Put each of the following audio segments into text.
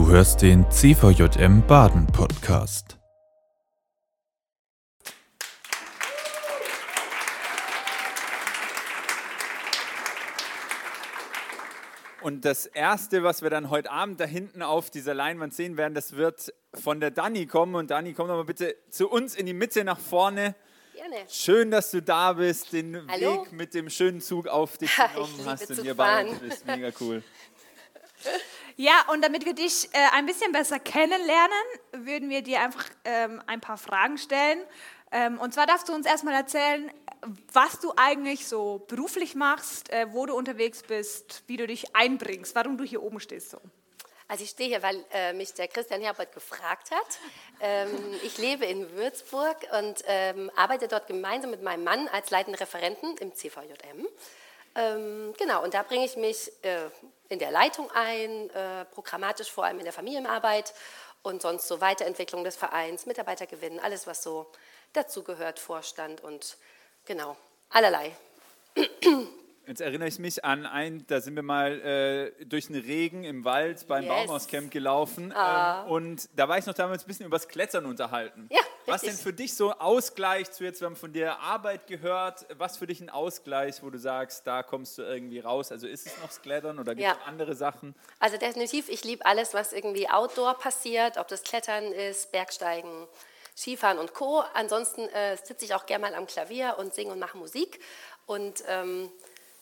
Du hörst den CVJM Baden Podcast. Und das Erste, was wir dann heute Abend da hinten auf dieser Leinwand sehen werden, das wird von der Dani kommen. Und Dani, komm doch mal bitte zu uns in die Mitte nach vorne. Gerne. Schön, dass du da bist, den Hallo. Weg mit dem schönen Zug auf dich Ich genommen hast und hier bei uns fahren. bist. Mega cool. Ja, und damit wir dich äh, ein bisschen besser kennenlernen, würden wir dir einfach ähm, ein paar Fragen stellen. Ähm, und zwar darfst du uns erstmal erzählen, was du eigentlich so beruflich machst, äh, wo du unterwegs bist, wie du dich einbringst, warum du hier oben stehst. So. Also ich stehe hier, weil äh, mich der Christian Herbert gefragt hat. Ähm, ich lebe in Würzburg und ähm, arbeite dort gemeinsam mit meinem Mann als leitenden Referenten im CVJM. Ähm, genau, und da bringe ich mich äh, in der Leitung ein, äh, programmatisch vor allem in der Familienarbeit und sonst so Weiterentwicklung des Vereins, Mitarbeitergewinn, alles was so dazugehört, Vorstand und genau, allerlei. Jetzt erinnere ich mich an ein, da sind wir mal äh, durch den Regen im Wald beim Yes. Ah. Baumhauscamp gelaufen. Ähm, und da war ich noch damals ein bisschen über das Klettern unterhalten. Ja, Was denn für dich so Ausgleich zu jetzt, wir haben von der Arbeit gehört, was für dich ein Ausgleich, wo du sagst, da kommst du irgendwie raus? Also ist es noch das Klettern oder gibt es Ja. andere Sachen? Also definitiv, ich liebe alles, was irgendwie outdoor passiert, ob das Klettern ist, Bergsteigen, Skifahren und Co. Ansonsten äh, sitze ich auch gerne mal am Klavier und singe und mache Musik. Und ähm,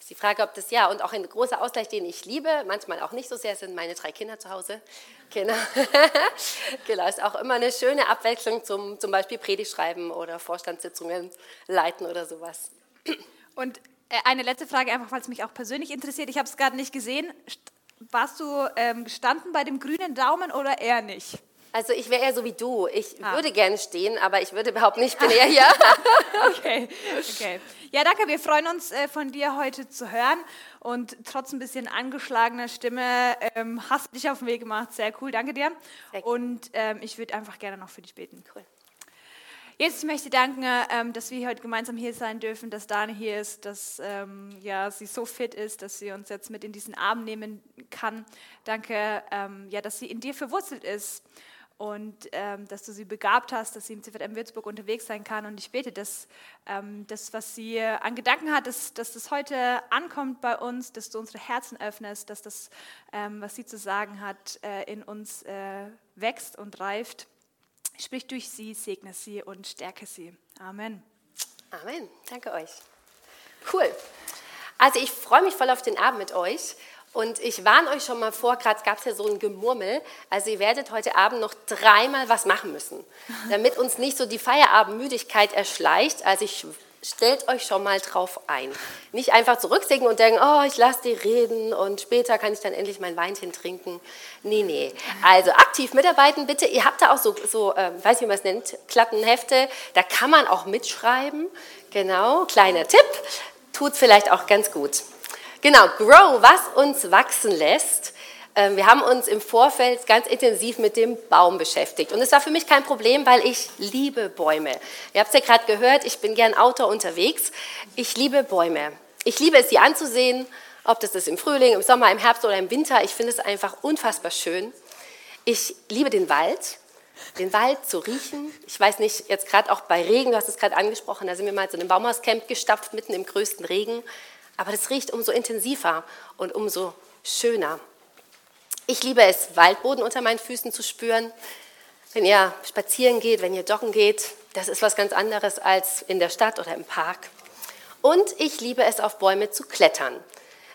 ist die Frage, ob das ja und auch ein großer Ausgleich, den ich liebe, manchmal auch nicht so sehr, sind meine drei Kinder zu Hause. Genau, genau ist auch immer eine schöne Abwechslung zum zum Beispiel Predigt schreiben oder Vorstandssitzungen leiten oder sowas. Und äh, eine letzte Frage, einfach weil es mich auch persönlich interessiert. Ich habe es gerade nicht gesehen. St- Warst du ähm, gestanden bei dem grünen Daumen oder eher nicht? Also ich wäre eher so wie du. Ich Ah. würde gerne stehen, aber ich würde behaupten, ich bin eher hier. Okay, okay. Ja, danke. Wir freuen uns, äh, von dir heute zu hören. Und trotz ein bisschen angeschlagener Stimme ähm, hast du dich auf den Weg gemacht. Sehr cool, danke dir. Gerne. Und ähm, ich würde einfach gerne noch für dich beten. Cool. Jetzt möchte ich danken, ähm, dass wir heute gemeinsam hier sein dürfen, dass Dani hier ist, dass ähm, ja, sie so fit ist, dass sie uns jetzt mit in diesen Arm nehmen kann. Danke, ähm, ja, dass sie in dir verwurzelt ist und ähm, dass du sie begabt hast, dass sie im CVM Würzburg unterwegs sein kann. Und ich bete, dass ähm, das, was sie an Gedanken hat, dass, dass das heute ankommt bei uns, dass du unsere Herzen öffnest, dass das, ähm, was sie zu sagen hat, äh, in uns äh, wächst und reift. Sprich durch sie, segne sie und stärke sie. Amen. Amen. Danke euch. Cool. Also ich freue mich voll auf den Abend mit euch. Und ich warne euch schon mal vor, gerade gab es ja so ein Gemurmel. Also ihr werdet heute Abend noch dreimal was machen müssen, damit uns nicht so die Feierabendmüdigkeit erschleicht. Also ich stellt euch schon mal drauf ein. Nicht einfach zurücksinken und denken, oh, ich lasse die reden und später kann ich dann endlich mein Weinchen trinken. Nee, nee. Also aktiv mitarbeiten bitte. Ihr habt da auch so, so ähm, weiß nicht, wie man es nennt, Klattenhefte. Da kann man auch mitschreiben. Genau, kleiner Tipp. Tut vielleicht auch ganz gut. Genau, Grow, was uns wachsen lässt. Ähm, Wir haben uns im Vorfeld ganz intensiv mit dem Baum beschäftigt. Und es war für mich kein Problem, weil ich liebe Bäume. Ihr habt es ja gerade gehört, ich bin gern Outdoor unterwegs. Ich liebe Bäume. Ich liebe es, sie anzusehen, ob das ist im Frühling, im Sommer, im Herbst oder im Winter. Ich finde es einfach unfassbar schön. Ich liebe den Wald, den Wald zu riechen. Ich weiß nicht, jetzt gerade auch bei Regen, du hast es gerade angesprochen, da sind wir mal zu einem Baumhauscamp gestapft, mitten im größten Regen. Aber das riecht umso intensiver und umso schöner. Ich liebe es, Waldboden unter meinen Füßen zu spüren. Wenn ihr spazieren geht, wenn ihr joggen geht, das ist was ganz anderes als in der Stadt oder im Park. Und ich liebe es, auf Bäume zu klettern.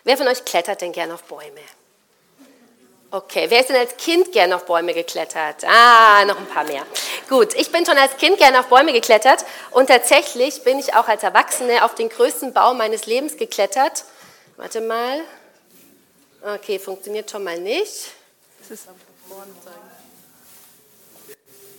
Wer von euch klettert denn gern auf Bäume? Okay, wer ist denn als Kind gern auf Bäume geklettert? Ah, noch ein paar mehr. Gut, ich bin schon als Kind gern auf Bäume geklettert und tatsächlich bin ich auch als Erwachsene auf den größten Baum meines Lebens geklettert. Warte mal. Okay, funktioniert schon mal nicht.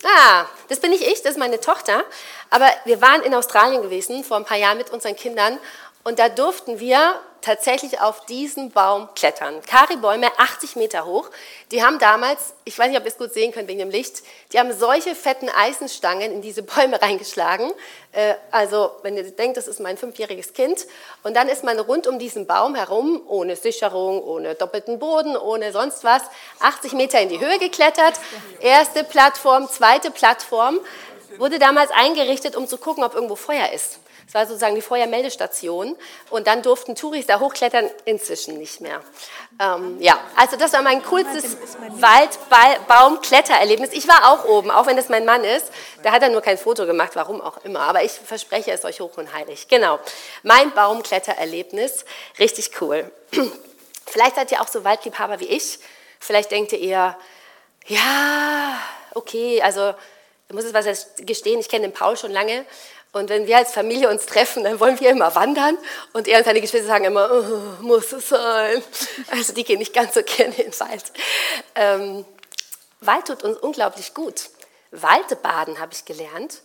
Ah, das bin nicht ich, das ist meine Tochter. Aber wir waren in Australien gewesen vor ein paar Jahren mit unseren Kindern und da durften wir tatsächlich auf diesen Baum klettern. Kari-Bäume, 80 Meter hoch. Die haben damals, ich weiß nicht, ob ihr es gut sehen könnt wegen dem Licht, die haben solche fetten Eisenstangen in diese Bäume reingeschlagen. Äh, also, wenn ihr denkt, das ist mein fünfjähriges Kind. Und dann ist man rund um diesen Baum herum, ohne Sicherung, ohne doppelten Boden, ohne sonst was, 80 Meter in die Höhe geklettert. Erste Plattform, zweite Plattform. Wurde damals eingerichtet, um zu gucken, ob irgendwo Feuer ist. Das war sozusagen die Feuermeldestation. Und dann durften Touris da hochklettern, inzwischen nicht mehr. Ähm, ja, also das war mein coolstes Waldbaumklettererlebnis. Ich war auch oben, auch wenn es mein Mann ist. Da hat er nur kein Foto gemacht, warum auch immer. Aber ich verspreche es euch hoch und heilig. Genau, mein Baumklettererlebnis, richtig cool. Vielleicht seid ihr auch so Waldliebhaber wie ich. Vielleicht denkt ihr eher, ja, okay, also ich muss jetzt was gestehen, ich kenne den Paul schon lange und wenn wir als Familie uns treffen, dann wollen wir immer wandern. Und er und seine Geschwister sagen immer, oh, muss es sein. Also die gehen nicht ganz so gerne in den Wald. Ähm, Wald tut uns unglaublich gut. Waldbaden, habe ich gelernt,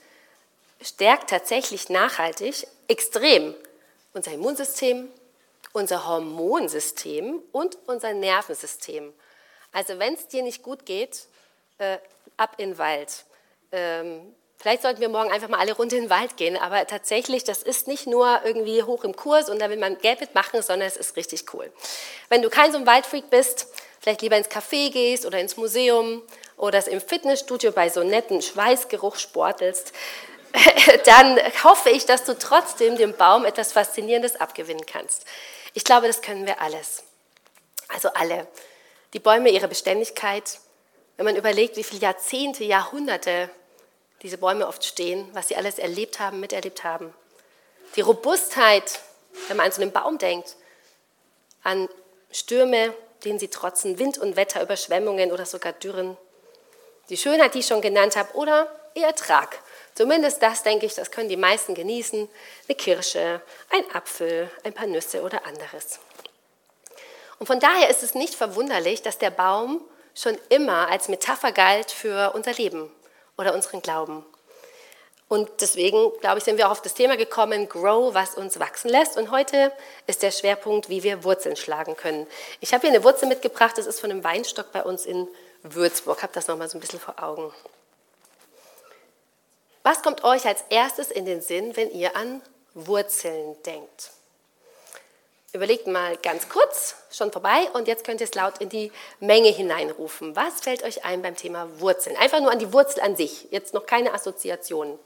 stärkt tatsächlich nachhaltig extrem unser Immunsystem, unser Hormonsystem und unser Nervensystem. Also wenn es dir nicht gut geht, äh, ab in den Wald. Ähm, Vielleicht sollten wir morgen einfach mal alle runter in den Wald gehen, aber tatsächlich, das ist nicht nur irgendwie hoch im Kurs und da will man Geld mitmachen, sondern es ist richtig cool. Wenn du kein so ein Waldfreak bist, vielleicht lieber ins Café gehst oder ins Museum oder im Fitnessstudio bei so netten Schweißgeruch sportelst, dann hoffe ich, dass du trotzdem dem Baum etwas Faszinierendes abgewinnen kannst. Ich glaube, das können wir alles. Also alle. Die Bäume, ihre Beständigkeit. Wenn man überlegt, wie viele Jahrzehnte, Jahrhunderte diese Bäume oft stehen, was sie alles erlebt haben, miterlebt haben. Die Robustheit, wenn man an so einen Baum denkt, an Stürme, denen sie trotzen, Wind und Wetter, Überschwemmungen oder sogar Dürren. Die Schönheit, die ich schon genannt habe, oder ihr Ertrag. Zumindest das, denke ich, das können die meisten genießen. Eine Kirsche, ein Apfel, ein paar Nüsse oder anderes. Und von daher ist es nicht verwunderlich, dass der Baum schon immer als Metapher galt für unser Leben oder unseren Glauben. Und deswegen, glaube ich, sind wir auch auf das Thema gekommen, Grow, was uns wachsen lässt. Und heute ist der Schwerpunkt, wie wir Wurzeln schlagen können. Ich habe hier eine Wurzel mitgebracht, das ist von einem Weinstock bei uns in Würzburg. Habe das nochmal so ein bisschen vor Augen. Was kommt euch als erstes in den Sinn, wenn ihr an Wurzeln denkt? Überlegt mal ganz kurz, schon vorbei und jetzt könnt ihr es laut in die Menge hineinrufen. Was fällt euch ein beim Thema Wurzeln? Einfach nur an die Wurzel an sich, jetzt noch keine Assoziationen.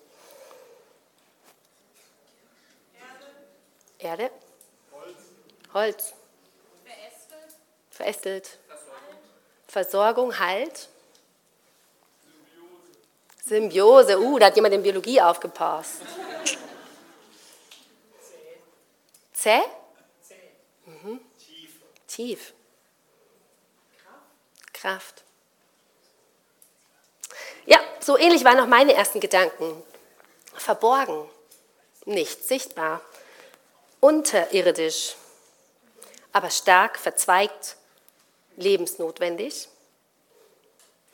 Erde. Erde. Holz. Holz. Verästelt. Verästelt. Versorgung. Versorgung, Halt. Symbiose. Symbiose. Uh, da hat jemand in Biologie aufgepasst. Zäh. Zäh? Tief. Kraft. Ja, so ähnlich waren auch meine ersten Gedanken. Verborgen, nicht sichtbar, unterirdisch, aber stark verzweigt, lebensnotwendig.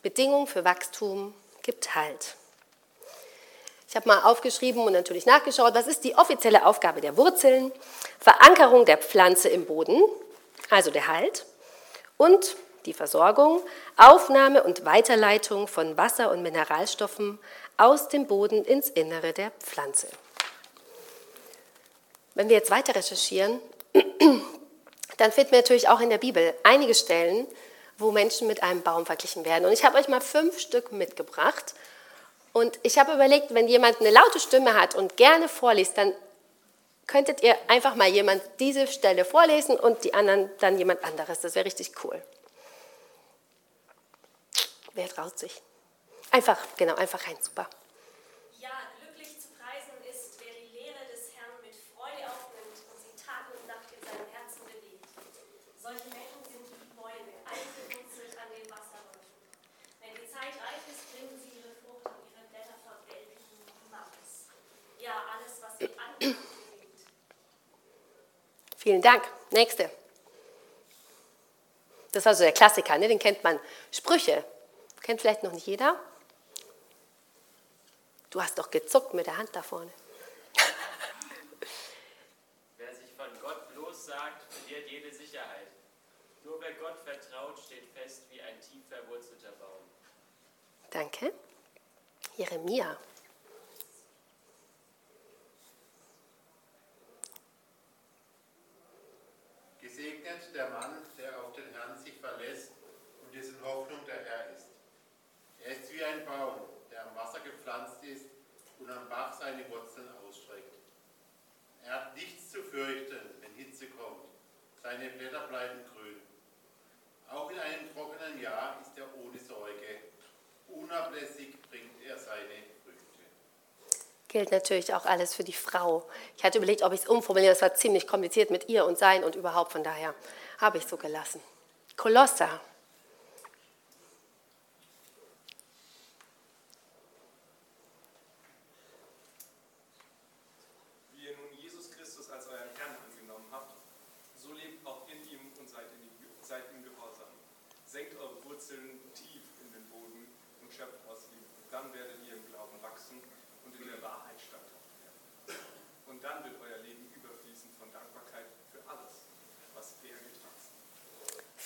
Bedingung für Wachstum gibt Halt. Ich habe mal aufgeschrieben und natürlich nachgeschaut, was ist die offizielle Aufgabe der Wurzeln? Verankerung der Pflanze im Boden, also der Halt, und die Versorgung, Aufnahme und Weiterleitung von Wasser und Mineralstoffen aus dem Boden ins Innere der Pflanze. Wenn wir jetzt weiter recherchieren, dann finden wir natürlich auch in der Bibel einige Stellen, wo Menschen mit einem Baum verglichen werden. Und ich habe euch mal fünf Stück mitgebracht und ich habe überlegt, wenn jemand eine laute Stimme hat und gerne vorliest, dann könntet ihr einfach mal jemand diese Stelle vorlesen und die anderen dann jemand anderes. Das wäre richtig cool. Wer traut sich? Einfach, genau, einfach rein, super. Vielen Dank. Nächste. Das ist also der Klassiker, ne? den kennt man. Sprüche. Kennt vielleicht noch nicht jeder. Du hast doch gezuckt mit der Hand da vorne. Wer sich von Gott lossagt, Nur wer Gott vertraut, steht fest wie ein tief verwurzelter Baum. Danke. Jeremia. Gesegnet der Mann, der auf den Herrn sich verlässt und dessen Hoffnung der Herr ist. Er ist wie ein Baum, der am Wasser gepflanzt ist und am Bach seine Wurzeln ausstreckt. Er hat nichts zu fürchten, wenn Hitze kommt. Seine Blätter bleiben grün. Auch in einem trockenen Jahr ist er ohne Sorge. Unablässig bringt er seine. Gilt natürlich auch alles für die Frau. Ich hatte überlegt, ob ich es umformuliere. Das war ziemlich kompliziert mit ihr und sein und überhaupt. Von daher habe ich so gelassen. Kolosser. Wie ihr nun Jesus Christus als euren Herrn angenommen habt, so lebt auch in ihm und seid, in die, seid ihm gehorsam. Senkt eure Wurzeln tief in den Boden und schöpft aus ihm. Dann werdet ihr im Glauben wachsen und in der Wahrheit standhaft werden. Und dann wird euer Leben überfließen von Dankbarkeit für alles, was er getan hat.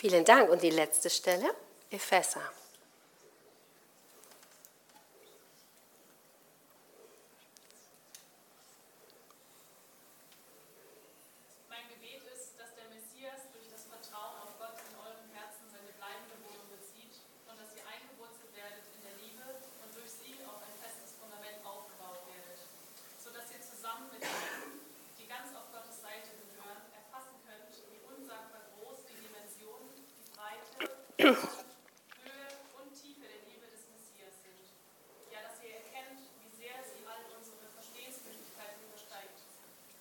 Vielen Dank. Und die letzte Stelle, Epheser. Mein Gebet ist, dass der Messias durch das Vertrauen auf Gott in eurem Herzen seine bleibende Wohnung bezieht und dass ihr eingewurzelt werdet in der Liebe und durch sie auf ein festes Fundament aufgebaut werdet, sodass ihr zusammen mit denen, die ganz auf Gottes Seite gehören, erfassen könnt, wie unsagbar groß die Dimensionen, die Breite, Höhe und Tiefe der Liebe des Messias sind. Ja, dass ihr erkennt, wie sehr sie all unsere Verstehensmöglichkeiten übersteigt.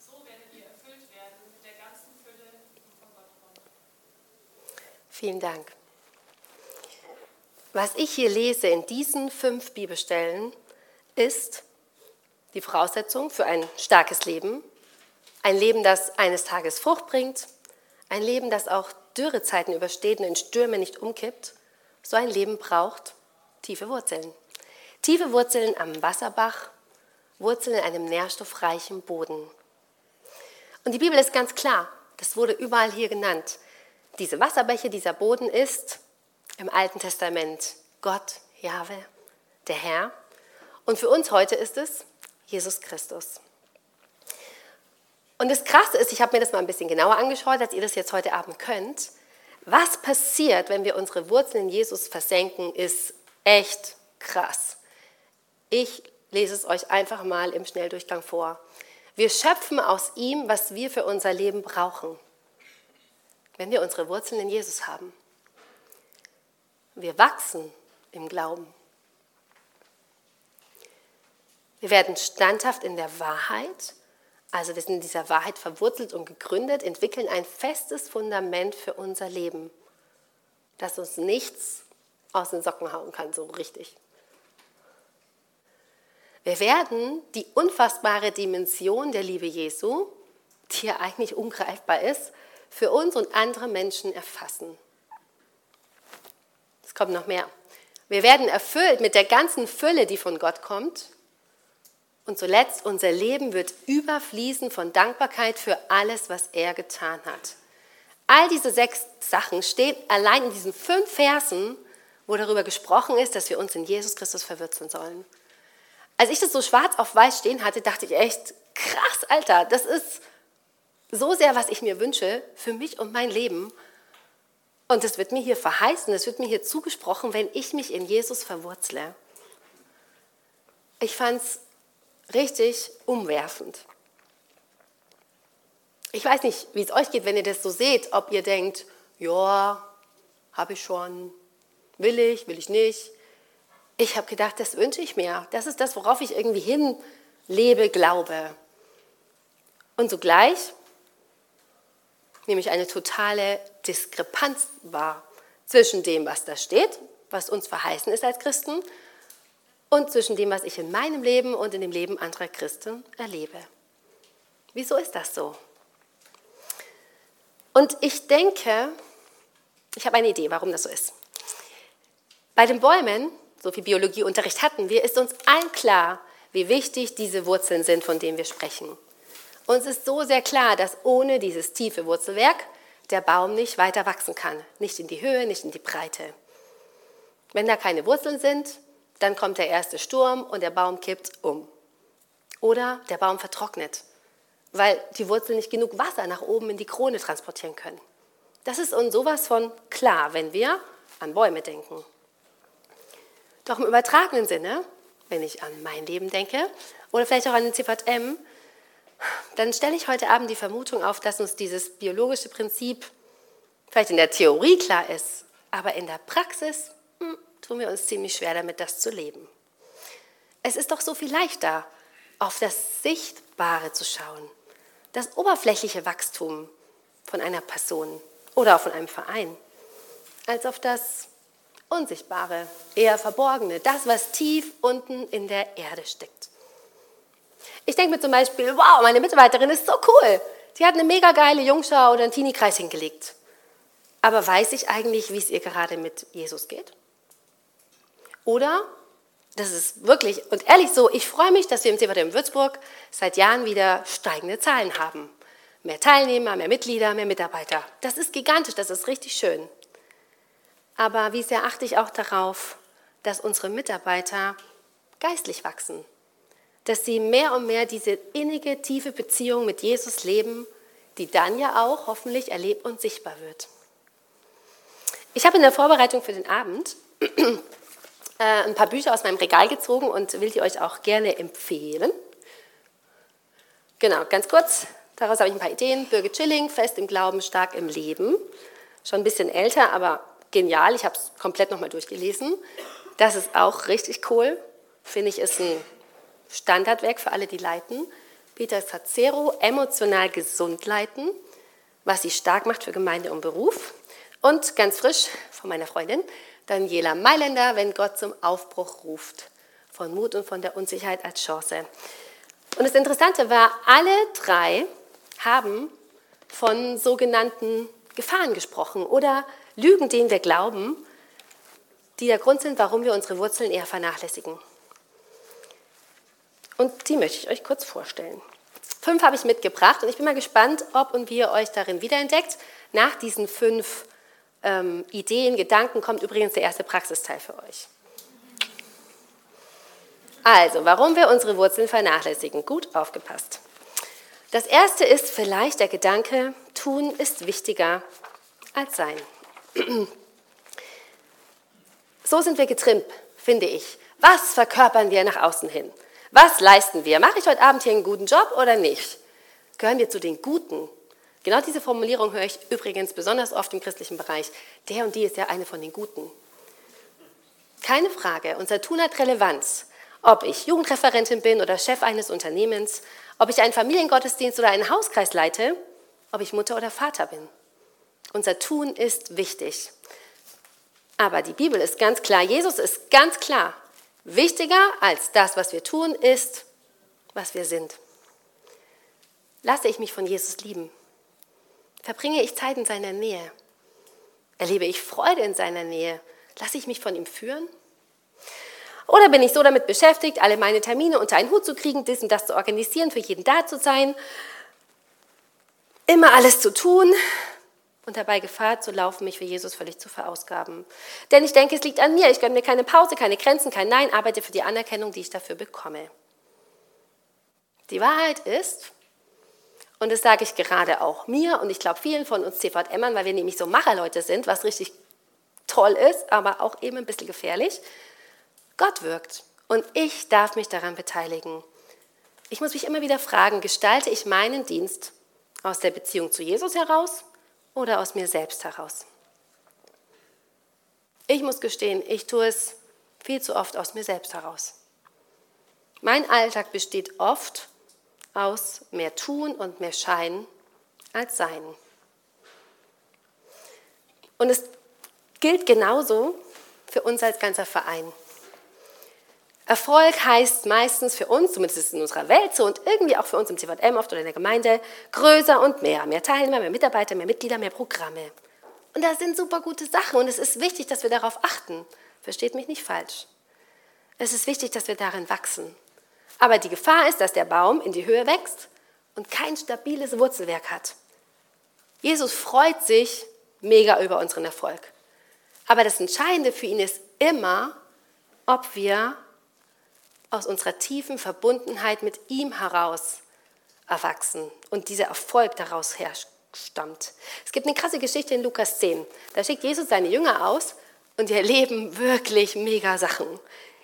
So werdet ihr erfüllt werden mit der ganzen Fülle, die von Gott kommt. Vielen Dank. Was ich hier lese in diesen fünf Bibelstellen ist die Voraussetzung für ein starkes Leben, ein Leben, das eines Tages Frucht bringt, ein Leben, das auch Dürrezeiten übersteht und in Stürmen nicht umkippt. So ein Leben braucht tiefe Wurzeln. Tiefe Wurzeln am Wasserbach, Wurzeln in einem nährstoffreichen Boden. Und die Bibel ist ganz klar, das wurde überall hier genannt. Diese Wasserbäche, dieser Boden ist im Alten Testament Gott, Jahwe, der Herr. Und für uns heute ist es Jesus Christus. Und das Krasse ist, ich habe mir das mal ein bisschen genauer angeschaut, als ihr das jetzt heute Abend könnt. Was passiert, wenn wir unsere Wurzeln in Jesus versenken, ist echt krass. Ich lese es euch einfach mal im Schnelldurchgang vor. Wir schöpfen aus ihm, was wir für unser Leben brauchen, wenn wir unsere Wurzeln in Jesus haben. Wir wachsen im Glauben. Wir werden standhaft in der Wahrheit, also wir sind in dieser Wahrheit verwurzelt und gegründet, entwickeln ein festes Fundament für unser Leben, das uns nichts aus den Socken hauen kann, so richtig. Wir werden die unfassbare Dimension der Liebe Jesu, die ja eigentlich ungreifbar ist, für uns und andere Menschen erfassen. Es kommt noch mehr. Wir werden erfüllt mit der ganzen Fülle, die von Gott kommt. Und zuletzt, unser Leben wird überfließen von Dankbarkeit für alles, was er getan hat. All diese sechs Sachen stehen allein in diesen fünf Versen, wo darüber gesprochen ist, dass wir uns in Jesus Christus verwürzeln sollen. Als ich das so schwarz auf weiß stehen hatte, dachte ich echt, krass, Alter, das ist so sehr, was ich mir wünsche für mich und mein Leben. Und es wird mir hier verheißen, es wird mir hier zugesprochen, wenn ich mich in Jesus verwurzle. Ich fand es richtig umwerfend. Ich weiß nicht, wie es euch geht, wenn ihr das so seht, ob ihr denkt, ja, habe ich schon, will ich, will ich nicht. Ich habe gedacht, das wünsche ich mir. Das ist das, worauf ich irgendwie hinlebe, glaube. Und sogleich nehme ich eine totale Diskrepanz wahr zwischen dem, was da steht, was uns verheißen ist als Christen, und zwischen dem, was ich in meinem Leben und in dem Leben anderer Christen erlebe. Wieso ist das so? Und ich denke, ich habe eine Idee, warum das so ist. Bei den Bäumen, so viel Biologieunterricht hatten wir, ist uns allen klar, wie wichtig diese Wurzeln sind, von denen wir sprechen. Uns ist so sehr klar, dass ohne dieses tiefe Wurzelwerk der Baum nicht weiter wachsen kann. Nicht in die Höhe, nicht in die Breite. Wenn da keine Wurzeln sind, dann kommt der erste Sturm und der Baum kippt um. Oder der Baum vertrocknet, weil die Wurzeln nicht genug Wasser nach oben in die Krone transportieren können. Das ist uns sowas von klar, wenn wir an Bäume denken. Doch im übertragenen Sinne, wenn ich an mein Leben denke oder vielleicht auch an den CVM, dann stelle ich heute Abend die Vermutung auf, dass uns dieses biologische Prinzip vielleicht in der Theorie klar ist, aber in der Praxis hm, tun wir uns ziemlich schwer damit, das zu leben. Es ist doch so viel leichter, auf das Sichtbare zu schauen, das oberflächliche Wachstum von einer Person oder von einem Verein, als auf das Unsichtbare, eher Verborgene, das, was tief unten in der Erde steckt. Ich denke mir zum Beispiel, wow, meine Mitarbeiterin ist so cool. Die hat eine mega geile Jungschau oder einen Teenie-Kreis hingelegt. Aber weiß ich eigentlich, wie es ihr gerade mit Jesus geht? Oder, das ist wirklich und ehrlich so, ich freue mich, dass wir im CVD Würzburg seit Jahren wieder steigende Zahlen haben. Mehr Teilnehmer, mehr Mitglieder, mehr Mitarbeiter. Das ist gigantisch, das ist richtig schön. Aber wie sehr achte ich auch darauf, dass unsere Mitarbeiter geistlich wachsen, dass sie mehr und mehr diese innige, tiefe Beziehung mit Jesus leben, die dann ja auch hoffentlich erlebt und sichtbar wird. Ich habe in der Vorbereitung für den Abend äh, ein paar Bücher aus meinem Regal gezogen und will die euch auch gerne empfehlen. Genau, ganz kurz, daraus habe ich ein paar Ideen. Birgit Schilling, Fest im Glauben, stark im Leben. Schon ein bisschen älter, aber genial. Ich habe es komplett nochmal durchgelesen. Das ist auch richtig cool. Finde ich, ist ein Standardwerk für alle, die leiten. Peter Sacero, emotional gesund leiten, was sie stark macht für Gemeinde und Beruf. Und ganz frisch von meiner Freundin, Daniela Mailänder, wenn Gott zum Aufbruch ruft. Von Mut und von der Unsicherheit als Chance. Und das Interessante war, alle drei haben von sogenannten Gefahren gesprochen oder Lügen, denen wir glauben, die der Grund sind, warum wir unsere Wurzeln eher vernachlässigen. Und die möchte ich euch kurz vorstellen. Fünf habe ich mitgebracht und ich bin mal gespannt, ob und wie ihr euch darin wiederentdeckt. Nach diesen fünf ähm, Ideen, Gedanken kommt übrigens der erste Praxisteil für euch. Also, warum wir unsere Wurzeln vernachlässigen. Gut aufgepasst. Das erste ist vielleicht der Gedanke, tun ist wichtiger als sein. So sind wir getrimmt, finde ich. Was verkörpern wir nach außen hin? Was leisten wir? Mache ich heute Abend hier einen guten Job oder nicht? Gehören wir zu den Guten? Genau diese Formulierung höre ich übrigens besonders oft im christlichen Bereich. Der und die ist ja eine von den Guten. Keine Frage, unser Tun hat Relevanz. Ob ich Jugendreferentin bin oder Chef eines Unternehmens, ob ich einen Familiengottesdienst oder einen Hauskreis leite, ob ich Mutter oder Vater bin. Unser Tun ist wichtig. Aber die Bibel ist ganz klar, Jesus ist ganz klar. Wichtiger als das, was wir tun, ist, was wir sind. Lasse ich mich von Jesus lieben? Verbringe ich Zeit in seiner Nähe? Erlebe ich Freude in seiner Nähe? Lasse ich mich von ihm führen? Oder bin ich so damit beschäftigt, alle meine Termine unter einen Hut zu kriegen, das und das zu organisieren, für jeden da zu sein, immer alles zu tun, und dabei Gefahr zu laufen, mich für Jesus völlig zu verausgaben. Denn ich denke, es liegt an mir. Ich gönne mir keine Pause, keine Grenzen, kein Nein, arbeite für die Anerkennung, die ich dafür bekomme. Die Wahrheit ist, und das sage ich gerade auch mir und ich glaube vielen von uns CVMern, weil wir nämlich so Macherleute sind, was richtig toll ist, aber auch eben ein bisschen gefährlich. Gott wirkt und ich darf mich daran beteiligen. Ich muss mich immer wieder fragen, gestalte ich meinen Dienst aus der Beziehung zu Jesus heraus oder aus mir selbst heraus. Ich muss gestehen, ich tue es viel zu oft aus mir selbst heraus. Mein Alltag besteht oft aus mehr Tun und mehr Schein als Sein. Und es gilt genauso für uns als ganzer Verein. Erfolg heißt meistens für uns, zumindest in unserer Welt so und irgendwie auch für uns im CVM oft oder in der Gemeinde, größer und mehr. Mehr Teilnehmer, mehr Mitarbeiter, mehr Mitglieder, mehr Programme. Und das sind super gute Sachen und es ist wichtig, dass wir darauf achten. Versteht mich nicht falsch. Es ist wichtig, dass wir darin wachsen. Aber die Gefahr ist, dass der Baum in die Höhe wächst und kein stabiles Wurzelwerk hat. Jesus freut sich mega über unseren Erfolg. Aber das Entscheidende für ihn ist immer, ob wir aus unserer tiefen Verbundenheit mit ihm heraus erwachsen und dieser Erfolg daraus herstammt. Es gibt eine krasse Geschichte in Lukas 10. Da schickt Jesus seine Jünger aus und die erleben wirklich mega Sachen.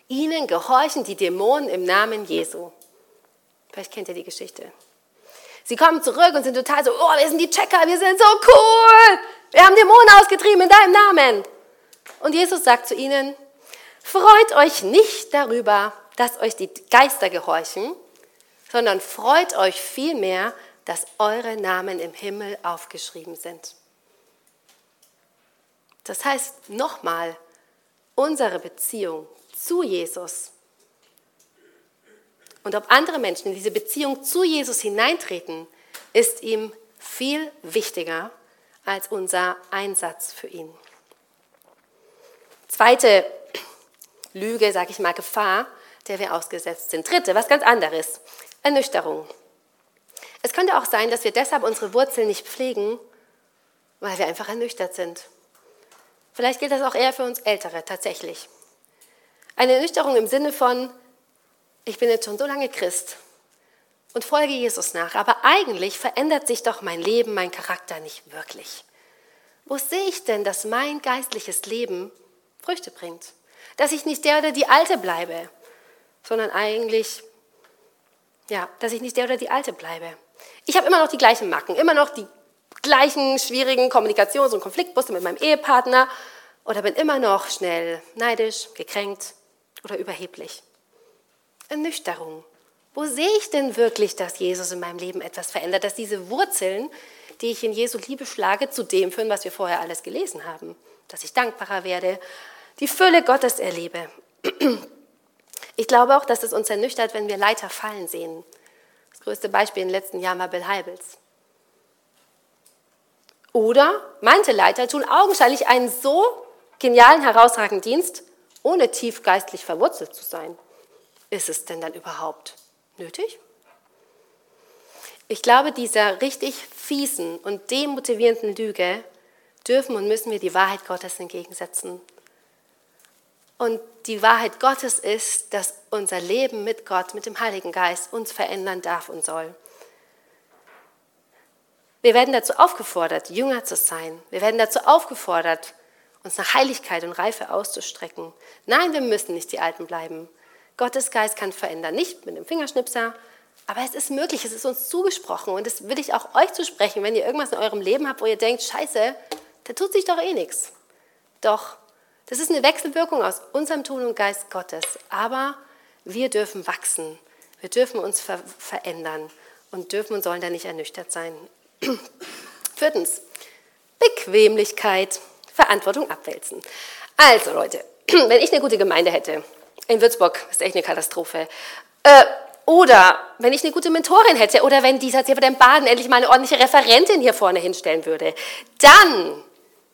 Ihnen gehorchen die Dämonen im Namen Jesu. Vielleicht kennt ihr die Geschichte. Sie kommen zurück und sind total so, oh, wir sind die Checker, wir sind so cool. Wir haben Dämonen ausgetrieben in deinem Namen. Und Jesus sagt zu ihnen, freut euch nicht darüber, dass euch die Geister gehorchen, sondern freut euch vielmehr, dass eure Namen im Himmel aufgeschrieben sind. Das heißt nochmal, unsere Beziehung zu Jesus und ob andere Menschen in diese Beziehung zu Jesus hineintreten, ist ihm viel wichtiger als unser Einsatz für ihn. Zweite Lüge, sage ich mal, Gefahr, der wir ausgesetzt sind. Dritte, was ganz anderes, Ernüchterung. Es könnte auch sein, dass wir deshalb unsere Wurzeln nicht pflegen, weil wir einfach ernüchtert sind. Vielleicht gilt das auch eher für uns Ältere tatsächlich. Eine Ernüchterung im Sinne von, ich bin jetzt schon so lange Christ und folge Jesus nach, aber eigentlich verändert sich doch mein Leben, mein Charakter nicht wirklich. Wo sehe ich denn, dass mein geistliches Leben Früchte bringt? Dass ich nicht der oder die Alte bleibe, sondern eigentlich, ja, dass ich nicht der oder die Alte bleibe. Ich habe immer noch die gleichen Macken, immer noch die gleichen schwierigen Kommunikations- und Konfliktmuster mit meinem Ehepartner oder bin immer noch schnell neidisch, gekränkt oder überheblich. Ernüchterung. Wo sehe ich denn wirklich, dass Jesus in meinem Leben etwas verändert, dass diese Wurzeln, die ich in Jesu Liebe schlage, zu dem führen, was wir vorher alles gelesen haben? Dass ich dankbarer werde, die Fülle Gottes erlebe. Ich glaube auch, dass es uns ernüchtert, wenn wir Leiter fallen sehen. Das größte Beispiel im letzten Jahr war Bill Heibels. Oder manche Leiter tun augenscheinlich einen so genialen, herausragenden Dienst, ohne tief geistlich verwurzelt zu sein. Ist es denn dann überhaupt nötig? Ich glaube, dieser richtig fiesen und demotivierenden Lüge dürfen und müssen wir die Wahrheit Gottes entgegensetzen. Und die Wahrheit Gottes ist, dass unser Leben mit Gott, mit dem Heiligen Geist uns verändern darf und soll. Wir werden dazu aufgefordert, Jünger zu sein. Wir werden dazu aufgefordert, uns nach Heiligkeit und Reife auszustrecken. Nein, wir müssen nicht die Alten bleiben. Gottes Geist kann verändern, nicht mit dem Fingerschnipser, aber es ist möglich, es ist uns zugesprochen und das will ich auch euch zusprechen, wenn ihr irgendwas in eurem Leben habt, wo ihr denkt, scheiße, da tut sich doch eh nichts. Doch, das ist eine Wechselwirkung aus unserem Tun und Geist Gottes, aber wir dürfen wachsen, wir dürfen uns ver verändern und dürfen und sollen da nicht ernüchtert sein. Viertens, Bequemlichkeit, Verantwortung abwälzen. Also Leute, wenn ich eine gute Gemeinde hätte, in Würzburg ist echt eine Katastrophe. Äh, oder wenn ich eine gute Mentorin hätte oder wenn dieser CVD im Baden endlich mal eine ordentliche Referentin hier vorne hinstellen würde, dann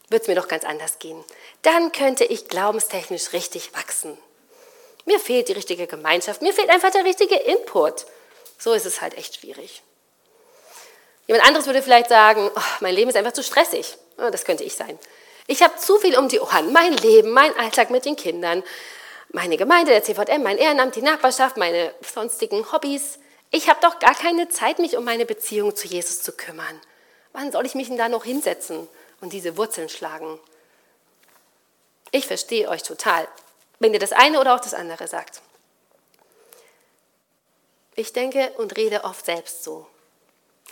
würde es mir doch ganz anders gehen. Dann könnte ich glaubenstechnisch richtig wachsen. Mir fehlt die richtige Gemeinschaft, mir fehlt einfach der richtige Input. So ist es halt echt schwierig. Jemand anderes würde vielleicht sagen, oh, mein Leben ist einfach zu stressig. Oh, das könnte ich sein. Ich habe zu viel um die Ohren. Mein Leben, mein Alltag mit den Kindern, meine Gemeinde, der CVM, mein Ehrenamt, die Nachbarschaft, meine sonstigen Hobbys. Ich habe doch gar keine Zeit, mich um meine Beziehung zu Jesus zu kümmern. Wann soll ich mich denn da noch hinsetzen und diese Wurzeln schlagen? Ich verstehe euch total, wenn ihr das eine oder auch das andere sagt. Ich denke und rede oft selbst so.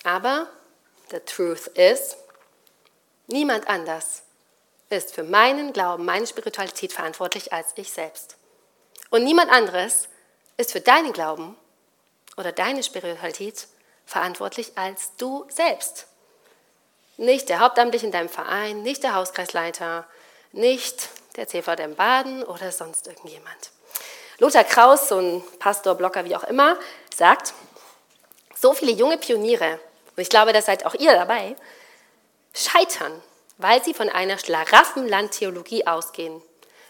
Aber the truth is, niemand anders ist für meinen Glauben, meine Spiritualität verantwortlich als ich selbst. Und niemand anderes ist für deinen Glauben oder deine Spiritualität verantwortlich als du selbst. Nicht der Hauptamtliche in deinem Verein, nicht der Hauskreisleiter, nicht der CVM Baden oder sonst irgendjemand. Lothar Kraus, so ein Pastor, Blogger, wie auch immer, sagt, so viele junge Pioniere, und ich glaube, da seid auch ihr dabei, scheitern, weil sie von einer Schlaraffenlandtheologie ausgehen.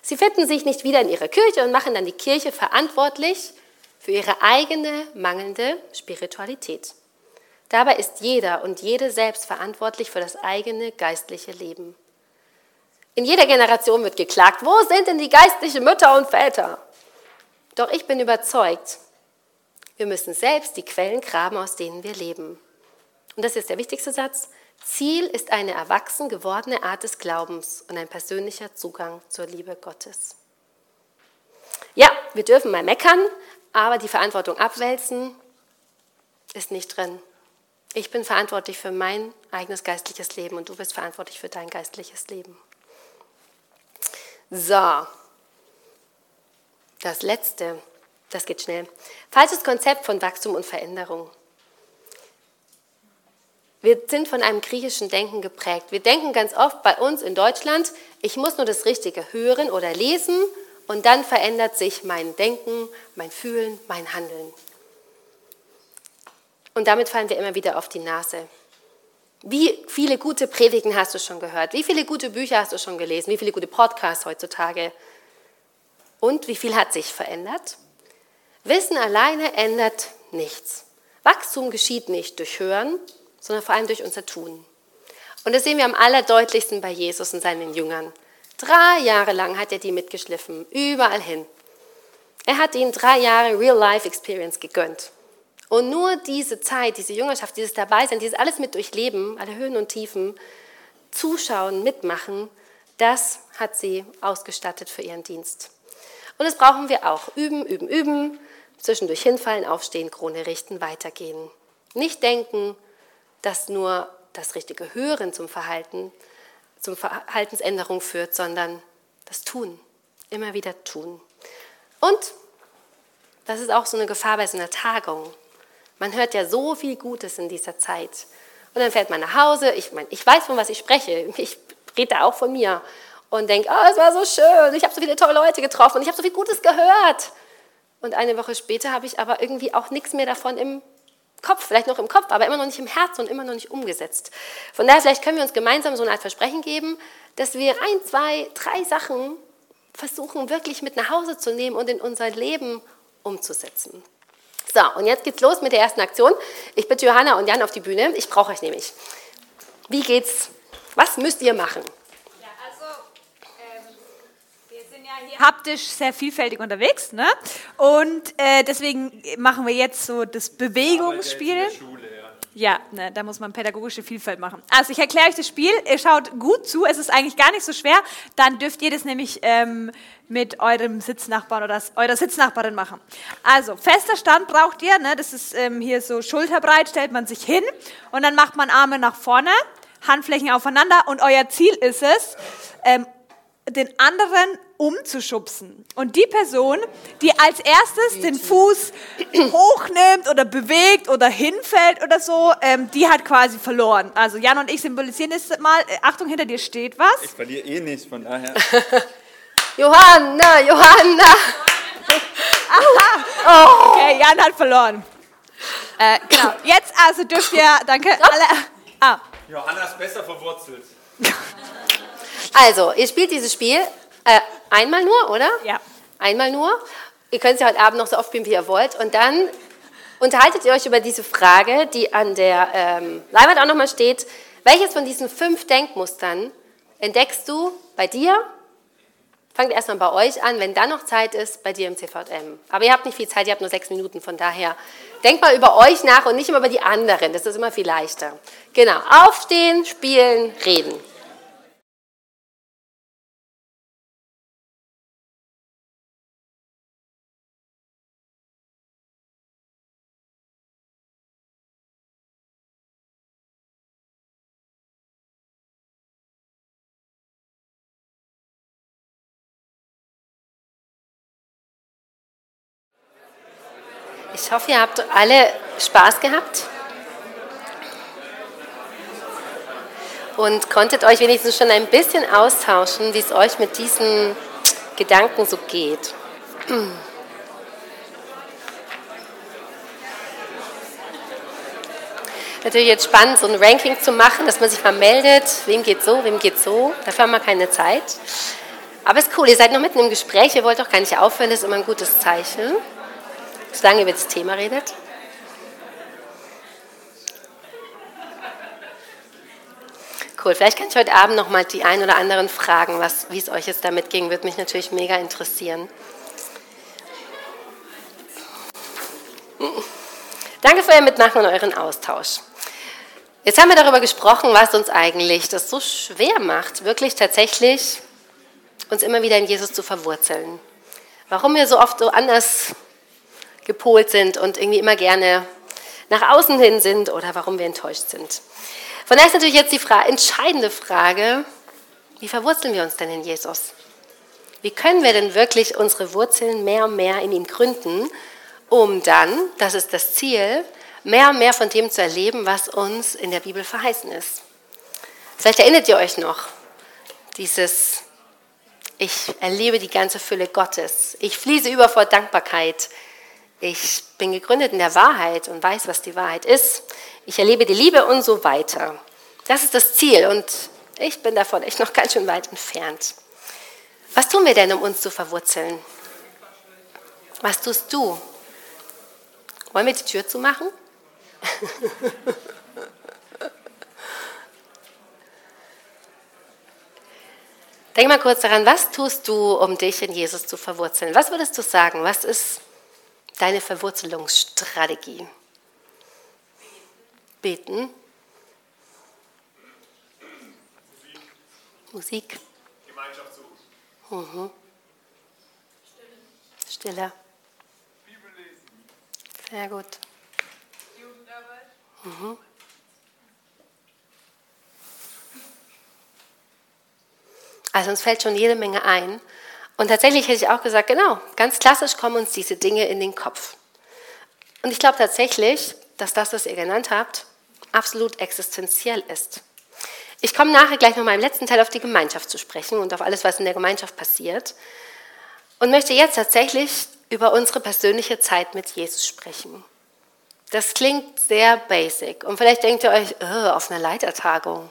Sie finden sich nicht wieder in ihrer Kirche und machen dann die Kirche verantwortlich für ihre eigene mangelnde Spiritualität. Dabei ist jeder und jede selbst verantwortlich für das eigene geistliche Leben. In jeder Generation wird geklagt, wo sind denn die geistlichen Mütter und Väter? Doch ich bin überzeugt, wir müssen selbst die Quellen graben, aus denen wir leben. Und das ist der wichtigste Satz. Ziel ist eine erwachsen gewordene Art des Glaubens und ein persönlicher Zugang zur Liebe Gottes. Ja, wir dürfen mal meckern, aber die Verantwortung abwälzen ist nicht drin. Ich bin verantwortlich für mein eigenes geistliches Leben und du bist verantwortlich für dein geistliches Leben. So, das letzte, das geht schnell. Falsches Konzept von Wachstum und Veränderung. Wir sind von einem griechischen Denken geprägt. Wir denken ganz oft bei uns in Deutschland, ich muss nur das Richtige hören oder lesen und dann verändert sich mein Denken, mein Fühlen, mein Handeln. Und damit fallen wir immer wieder auf die Nase. Wie viele gute Predigen hast du schon gehört? Wie viele gute Bücher hast du schon gelesen? Wie viele gute Podcasts heutzutage? Und wie viel hat sich verändert? Wissen alleine ändert nichts. Wachstum geschieht nicht durch Hören, sondern vor allem durch unser Tun. Und das sehen wir am allerdeutlichsten bei Jesus und seinen Jüngern. Drei Jahre lang hat er die mitgeschliffen, überall hin. Er hat ihnen drei Jahre Real-Life-Experience gegönnt. Und nur diese Zeit, diese Jüngerschaft, dieses Dabeisein, dieses alles mit durchleben, alle Höhen und Tiefen, zuschauen, mitmachen, das hat sie ausgestattet für ihren Dienst. Und das brauchen wir auch. Üben, üben, üben, zwischendurch hinfallen, aufstehen, Krone richten, weitergehen. Nicht denken, dass nur das richtige Hören zum Verhalten, zum Verhaltensänderung führt, sondern das Tun. Immer wieder tun. Und das ist auch so eine Gefahr bei so einer Tagung. Man hört ja so viel Gutes in dieser Zeit. Und dann fährt man nach Hause. Ich meine, ich weiß, von was ich spreche. Ich rede auch von mir und denke, oh, es war so schön. Ich habe so viele tolle Leute getroffen und ich habe so viel Gutes gehört. Und eine Woche später habe ich aber irgendwie auch nichts mehr davon im Kopf, vielleicht noch im Kopf, aber immer noch nicht im Herzen und immer noch nicht umgesetzt. Von daher, vielleicht können wir uns gemeinsam so eine Art Versprechen geben, dass wir ein, zwei, drei Sachen versuchen wirklich mit nach Hause zu nehmen und in unser Leben umzusetzen. So, und jetzt geht's los mit der ersten Aktion. Ich bitte Johanna und Jan auf die Bühne. Ich brauche euch nämlich. Wie geht's? Was müsst ihr machen? haptisch sehr vielfältig unterwegs. Ne? Und äh, deswegen machen wir jetzt so das Bewegungsspiel. Ja, ne, da muss man pädagogische Vielfalt machen. Also ich erkläre euch das Spiel, ihr schaut gut zu, es ist eigentlich gar nicht so schwer, dann dürft ihr das nämlich ähm, mit eurem Sitznachbarn oder eurer Sitznachbarin machen. Also fester Stand braucht ihr, ne, das ist ähm, hier so schulterbreit, stellt man sich hin und dann macht man Arme nach vorne, Handflächen aufeinander und euer Ziel ist es, ähm, den anderen umzuschubsen. Und die Person, die als erstes den Fuß hochnimmt oder bewegt oder hinfällt oder so, ähm, die hat quasi verloren. Also Jan und ich symbolisieren das mal. Äh, Achtung, hinter dir steht was. Ich verliere eh nicht, von daher. Johanna, Johanna. oh. Okay, Jan hat verloren. Äh, genau. Jetzt also dürft ihr, danke, alle. Ah. Johanna ist besser verwurzelt. Also, ihr spielt dieses Spiel äh, einmal nur, oder? Ja. Einmal nur. Ihr könnt es ja heute Abend noch so oft spielen, wie ihr wollt. Und dann unterhaltet ihr euch über diese Frage, die an der ähm, Leinwand auch nochmal steht. Welches von diesen fünf Denkmustern entdeckst du bei dir? Fangt erstmal bei euch an, wenn dann noch Zeit ist, bei dir im CVM. Aber ihr habt nicht viel Zeit, ihr habt nur sechs Minuten, von daher denkt mal über euch nach und nicht immer über die anderen, das ist immer viel leichter. Genau, aufstehen, spielen, reden. Ich hoffe, ihr habt alle Spaß gehabt und konntet euch wenigstens schon ein bisschen austauschen, wie es euch mit diesen Gedanken so geht. Natürlich jetzt spannend, so ein Ranking zu machen, dass man sich mal meldet, wem geht so, wem geht so. Dafür haben wir keine Zeit. Aber es ist cool, ihr seid noch mitten im Gespräch, ihr wollt doch gar nicht aufhören, das ist immer ein gutes Zeichen solange ihr über das Thema redet. Cool. Vielleicht kann ich heute Abend noch mal die ein oder anderen fragen, was, wie es euch jetzt damit ging. Würde mich natürlich mega interessieren. Danke für euer Mitmachen und euren Austausch. Jetzt haben wir darüber gesprochen, was uns eigentlich das so schwer macht, wirklich tatsächlich uns immer wieder in Jesus zu verwurzeln. Warum wir so oft so anders gepolt sind und irgendwie immer gerne nach außen hin sind oder warum wir enttäuscht sind. Von daher ist natürlich jetzt die Frage, entscheidende Frage, wie verwurzeln wir uns denn in Jesus? Wie können wir denn wirklich unsere Wurzeln mehr und mehr in ihm gründen, um dann, das ist das Ziel, mehr und mehr von dem zu erleben, was uns in der Bibel verheißen ist. Vielleicht erinnert ihr euch noch, dieses, ich erlebe die ganze Fülle Gottes, ich fließe über vor Dankbarkeit, ich bin gegründet in der Wahrheit und weiß, was die Wahrheit ist, ich erlebe die Liebe und so weiter. Das ist das Ziel und ich bin davon echt noch ganz schön weit entfernt. Was tun wir denn, um uns zu verwurzeln? Was tust du? Wollen wir die Tür zumachen? Denk mal kurz daran, was tust du, um dich in Jesus zu verwurzeln? Was würdest du sagen? Was ist deine Verwurzelungsstrategie? Beten. Musik. Gemeinschaft suchen. Mhm. Stille. Bibel lesen. Sehr gut. Mhm. Also uns fällt schon jede Menge ein. Und tatsächlich hätte ich auch gesagt, genau, ganz klassisch kommen uns diese Dinge in den Kopf. Und ich glaube tatsächlich, dass das, was ihr genannt habt, absolut existenziell ist. Ich komme nachher gleich noch mal im letzten Teil auf die Gemeinschaft zu sprechen und auf alles, was in der Gemeinschaft passiert. Und möchte jetzt tatsächlich über unsere persönliche Zeit mit Jesus sprechen. Das klingt sehr basic. Und vielleicht denkt ihr euch, oh, auf einer Leitertagung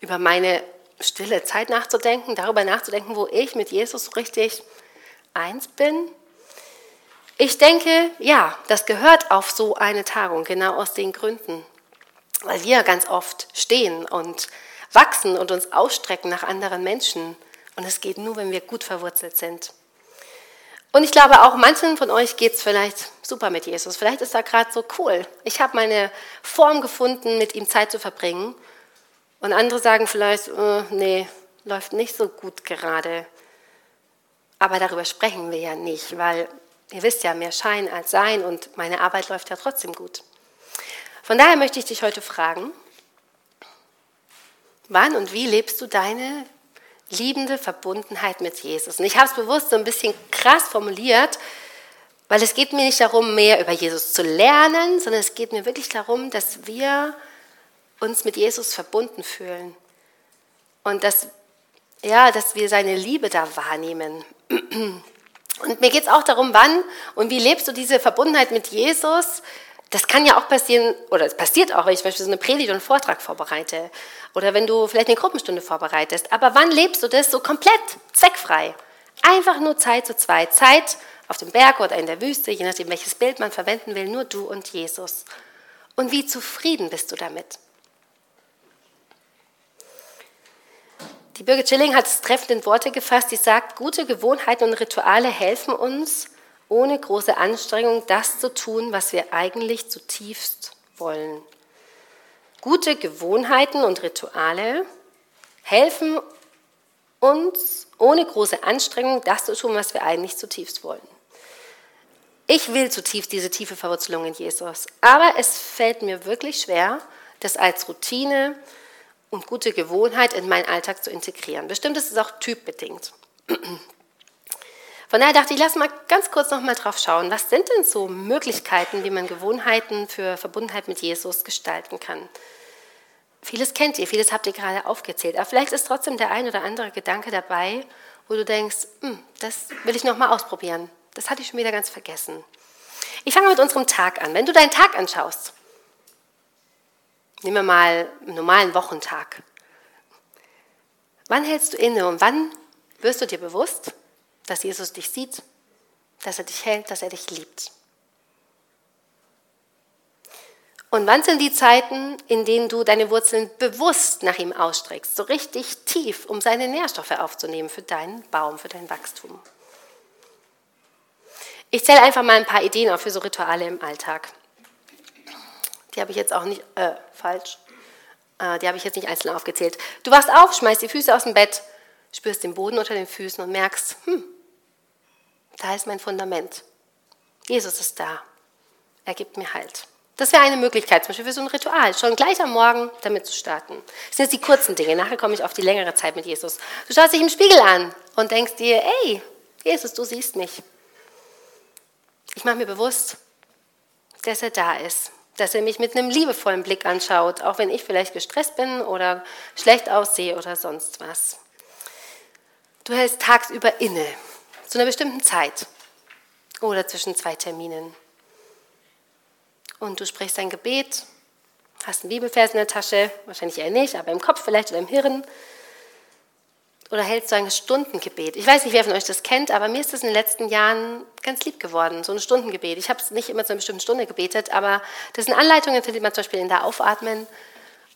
über meine stille Zeit nachzudenken, darüber nachzudenken, wo ich mit Jesus richtig eins bin. Ich denke, ja, das gehört auf so eine Tagung, genau aus den Gründen. Weil wir ganz oft stehen und wachsen und uns ausstrecken nach anderen Menschen. Und es geht nur, wenn wir gut verwurzelt sind. Und ich glaube, auch manchen von euch geht es vielleicht super mit Jesus. Vielleicht ist er gerade so cool. Ich habe meine Form gefunden, mit ihm Zeit zu verbringen. Und andere sagen vielleicht, äh, nee, läuft nicht so gut gerade. Aber darüber sprechen wir ja nicht, weil ihr wisst ja, mehr Schein als Sein und meine Arbeit läuft ja trotzdem gut. Von daher möchte ich dich heute fragen, wann und wie lebst du deine liebende Verbundenheit mit Jesus. Und ich habe es bewusst so ein bisschen krass formuliert, weil es geht mir nicht darum, mehr über Jesus zu lernen, sondern es geht mir wirklich darum, dass wir uns mit Jesus verbunden fühlen und dass, ja, dass wir seine Liebe da wahrnehmen. Und mir geht es auch darum, wann und wie lebst du diese Verbundenheit mit Jesus, das kann ja auch passieren, oder es passiert auch, wenn ich zum Beispiel so eine Predigt und einen Vortrag vorbereite oder wenn du vielleicht eine Gruppenstunde vorbereitest. Aber wann lebst du das so komplett zweckfrei? Einfach nur Zeit zu zweit. Zeit auf dem Berg oder in der Wüste, je nachdem, welches Bild man verwenden will, nur du und Jesus. Und wie zufrieden bist du damit? Die Birgit Schilling hat es treffend in Worte gefasst, die sagt, gute Gewohnheiten und Rituale helfen uns, ohne große Anstrengung das zu tun, was wir eigentlich zutiefst wollen. Gute Gewohnheiten und Rituale helfen uns, ohne große Anstrengung das zu tun, was wir eigentlich zutiefst wollen. Ich will zutiefst diese tiefe Verwurzelung in Jesus, aber es fällt mir wirklich schwer, das als Routine und gute Gewohnheit in meinen Alltag zu integrieren. Bestimmt ist es auch typbedingt. Von daher dachte ich, lass mal ganz kurz noch mal drauf schauen, was sind denn so Möglichkeiten, wie man Gewohnheiten für Verbundenheit mit Jesus gestalten kann. Vieles kennt ihr, vieles habt ihr gerade aufgezählt, aber vielleicht ist trotzdem der ein oder andere Gedanke dabei, wo du denkst, hm, das will ich noch mal ausprobieren. Das hatte ich schon wieder ganz vergessen. Ich fange mit unserem Tag an. Wenn du deinen Tag anschaust, nehmen wir mal einen normalen Wochentag. Wann hältst du inne und wann wirst du dir bewusst, dass Jesus dich sieht, dass er dich hält, dass er dich liebt. Und wann sind die Zeiten, in denen du deine Wurzeln bewusst nach ihm ausstreckst, so richtig tief, um seine Nährstoffe aufzunehmen für deinen Baum, für dein Wachstum? Ich zähle einfach mal ein paar Ideen auf für so Rituale im Alltag. Die habe ich jetzt auch nicht, äh, falsch, äh, die habe ich jetzt nicht einzeln aufgezählt. Du wachst auf, schmeißt die Füße aus dem Bett, spürst den Boden unter den Füßen und merkst, hm, da ist mein Fundament. Jesus ist da. Er gibt mir Halt. Das wäre eine Möglichkeit, zum Beispiel für so ein Ritual, schon gleich am Morgen damit zu starten. Das sind jetzt die kurzen Dinge, nachher komme ich auf die längere Zeit mit Jesus. Du schaust dich im Spiegel an und denkst dir, ey, Jesus, du siehst mich. Ich mache mir bewusst, dass er da ist, dass er mich mit einem liebevollen Blick anschaut, auch wenn ich vielleicht gestresst bin oder schlecht aussehe oder sonst was. Du hältst tagsüber inne, zu einer bestimmten Zeit oder zwischen zwei Terminen und du sprichst ein Gebet, hast einen Bibelvers in der Tasche, wahrscheinlich eher nicht, aber im Kopf vielleicht oder im Hirn. Oder hältst du ein Stundengebet. Ich weiß nicht, wer von euch das kennt, aber mir ist das in den letzten Jahren ganz lieb geworden, so ein Stundengebet. Ich habe es nicht immer zu einer bestimmten Stunde gebetet, aber das sind Anleitungen, findet man zum Beispiel in der Aufatmen.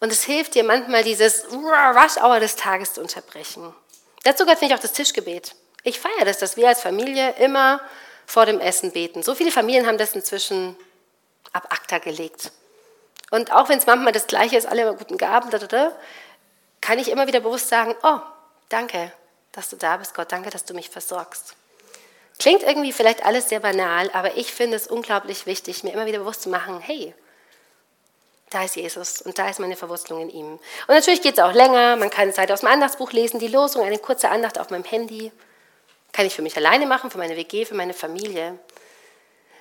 Und es hilft dir manchmal, dieses Rush-Hour des Tages zu unterbrechen. Dazu gehört, finde ich, auch das Tischgebet. Ich feiere das, dass wir als Familie immer vor dem Essen beten. So viele Familien haben das inzwischen ab ACTA gelegt. Und auch wenn es manchmal das Gleiche ist, alle guten da, da, da, kann ich immer wieder bewusst sagen, oh, danke, dass du da bist, Gott, danke, dass du mich versorgst. Klingt irgendwie vielleicht alles sehr banal, aber ich finde es unglaublich wichtig, mir immer wieder bewusst zu machen, hey, da ist Jesus und da ist meine Verwurzelung in ihm. Und natürlich geht es auch länger, man kann Zeit aus dem Andachtsbuch lesen, die Losung, eine kurze Andacht auf meinem Handy. Kann ich für mich alleine machen, für meine WG, für meine Familie.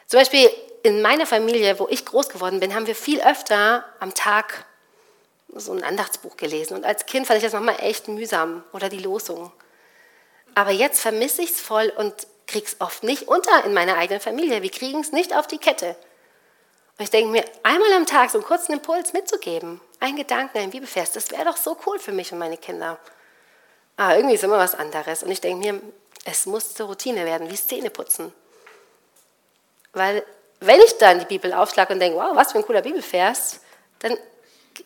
Zum Beispiel in meiner Familie, wo ich groß geworden bin, haben wir viel öfter am Tag so ein Andachtsbuch gelesen. Und als Kind fand ich das manchmal echt mühsam oder die Losung. Aber jetzt vermisse ich es voll und kriege es oft nicht unter in meiner eigenen Familie. Wir kriegen es nicht auf die Kette. Und ich denke mir, einmal am Tag so einen kurzen Impuls mitzugeben, ein Gedanken, ein Bibelfest, das wäre doch so cool für mich und meine Kinder. Aber irgendwie ist immer was anderes. Und ich denke mir, es muss zur Routine werden, wie Zähne putzen. Weil wenn ich dann die Bibel aufschlage und denke, wow, was für ein cooler Bibelvers, dann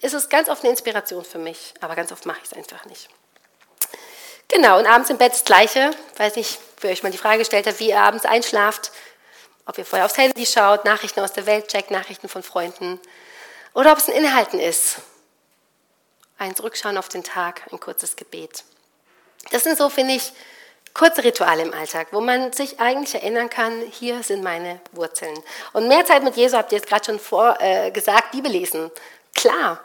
ist es ganz oft eine Inspiration für mich. Aber ganz oft mache ich es einfach nicht. Genau, und abends im Bett das Gleiche. Ich weiß nicht, wer euch mal die Frage gestellt hat, wie ihr abends einschlaft. Ob ihr vorher aufs Handy schaut, Nachrichten aus der Welt checkt, Nachrichten von Freunden. Oder ob es ein Inhalten ist. Ein Zurückschauen auf den Tag, ein kurzes Gebet. Das sind so, finde ich, kurze Rituale im Alltag, wo man sich eigentlich erinnern kann, hier sind meine Wurzeln. Und mehr Zeit mit Jesu habt ihr jetzt gerade schon vor, äh, gesagt, Bibel lesen. Klar.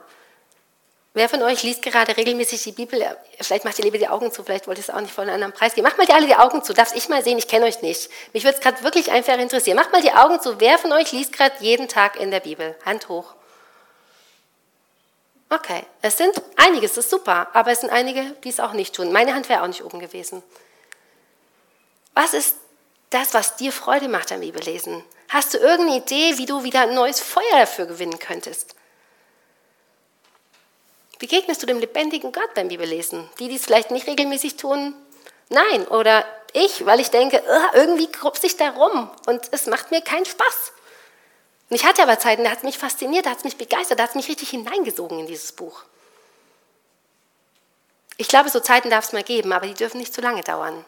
Wer von euch liest gerade regelmäßig die Bibel? Vielleicht macht ihr lieber die Augen zu, vielleicht wollt ihr es auch nicht von einem anderen Preis geben. Macht mal die alle die Augen zu, darf ich mal sehen, ich kenne euch nicht. Mich würde es gerade wirklich einfach interessieren. Macht mal die Augen zu, wer von euch liest gerade jeden Tag in der Bibel? Hand hoch. Okay, es sind einige, es ist super, aber es sind einige, die es auch nicht tun. Meine Hand wäre auch nicht oben gewesen. Was ist das, was dir Freude macht am Bibellesen? Hast du irgendeine Idee, wie du wieder ein neues Feuer dafür gewinnen könntest? Begegnest du dem lebendigen Gott beim Bibellesen? Die, die es vielleicht nicht regelmäßig tun? Nein. Oder ich, weil ich denke, irgendwie grubst ich da rum und es macht mir keinen Spaß. Und ich hatte aber Zeiten, da hat es mich fasziniert, da hat es mich begeistert, da hat es mich richtig hineingesogen in dieses Buch. Ich glaube, so Zeiten darf es mal geben, aber die dürfen nicht zu lange dauern.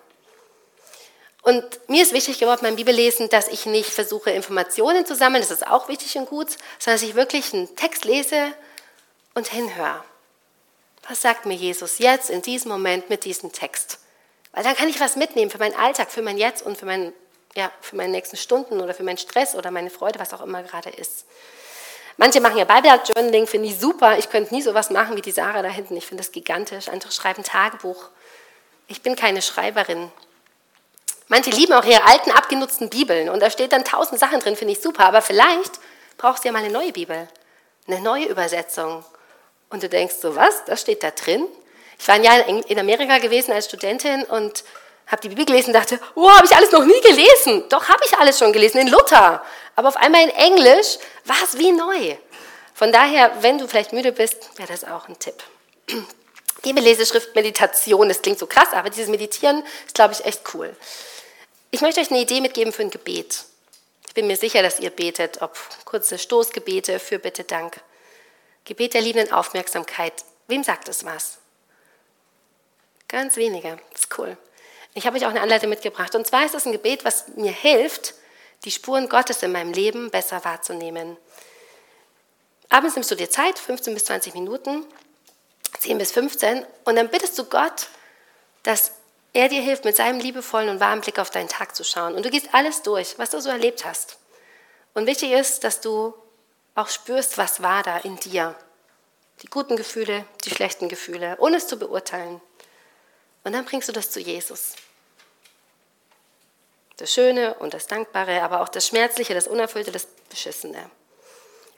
Und mir ist wichtig geworden beim Bibellesen, dass ich nicht versuche, Informationen zu sammeln, das ist auch wichtig und gut, sondern dass ich wirklich einen Text lese und hinhöre. Was sagt mir Jesus jetzt in diesem Moment mit diesem Text? Weil dann kann ich was mitnehmen für meinen Alltag, für mein Jetzt und für, mein, ja, für meine nächsten Stunden oder für meinen Stress oder meine Freude, was auch immer gerade ist. Manche machen ja Bible-Journaling, finde ich super. Ich könnte nie sowas machen wie die Sarah da hinten. Ich finde das gigantisch. Andere schreiben Tagebuch. Ich bin keine Schreiberin. Manche lieben auch ihre alten, abgenutzten Bibeln und da steht dann tausend Sachen drin, finde ich super. Aber vielleicht brauchst du ja mal eine neue Bibel, eine neue Übersetzung. Und du denkst so, was, das steht da drin? Ich war ein Jahr in Amerika gewesen als Studentin und habe die Bibel gelesen und dachte, oh, habe ich alles noch nie gelesen. Doch, habe ich alles schon gelesen, in Luther. Aber auf einmal in Englisch war es wie neu. Von daher, wenn du vielleicht müde bist, wäre das auch ein Tipp. Bibelleseschrift, Meditation, das klingt so krass, aber dieses Meditieren ist, glaube ich, echt cool. Ich möchte euch eine Idee mitgeben für ein Gebet. Ich bin mir sicher, dass ihr betet, ob kurze Stoßgebete, für Bitte, Dank. Gebet der liebenden Aufmerksamkeit. Wem sagt es was? Ganz wenige. Das ist cool. Ich habe euch auch eine Anleitung mitgebracht. Und zwar ist es ein Gebet, was mir hilft, die Spuren Gottes in meinem Leben besser wahrzunehmen. Abends nimmst du dir Zeit, 15 bis 20 Minuten, 10 bis 15, und dann bittest du Gott, dass er dir hilft, mit seinem liebevollen und warmen Blick auf deinen Tag zu schauen. Und du gehst alles durch, was du so erlebt hast. Und wichtig ist, dass du auch spürst, was war da in dir. Die guten Gefühle, die schlechten Gefühle, ohne es zu beurteilen. Und dann bringst du das zu Jesus. Das Schöne und das Dankbare, aber auch das Schmerzliche, das Unerfüllte, das Beschissene.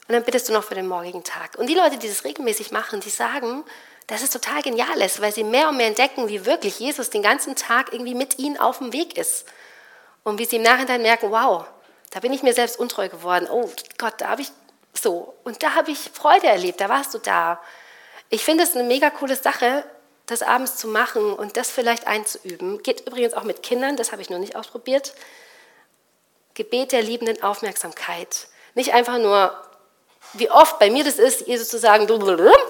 Und dann bittest du noch für den morgigen Tag. Und die Leute, die das regelmäßig machen, die sagen, dass es total genial ist, weil sie mehr und mehr entdecken, wie wirklich Jesus den ganzen Tag irgendwie mit ihnen auf dem Weg ist. Und wie sie im Nachhinein merken, wow, da bin ich mir selbst untreu geworden. Oh Gott, da habe ich so. Und da habe ich Freude erlebt, da warst du da. Ich finde es eine mega coole Sache, das abends zu machen und das vielleicht einzuüben. Geht übrigens auch mit Kindern, das habe ich noch nicht ausprobiert. Gebet der liebenden Aufmerksamkeit. Nicht einfach nur, wie oft bei mir das ist, Jesus zu sagen,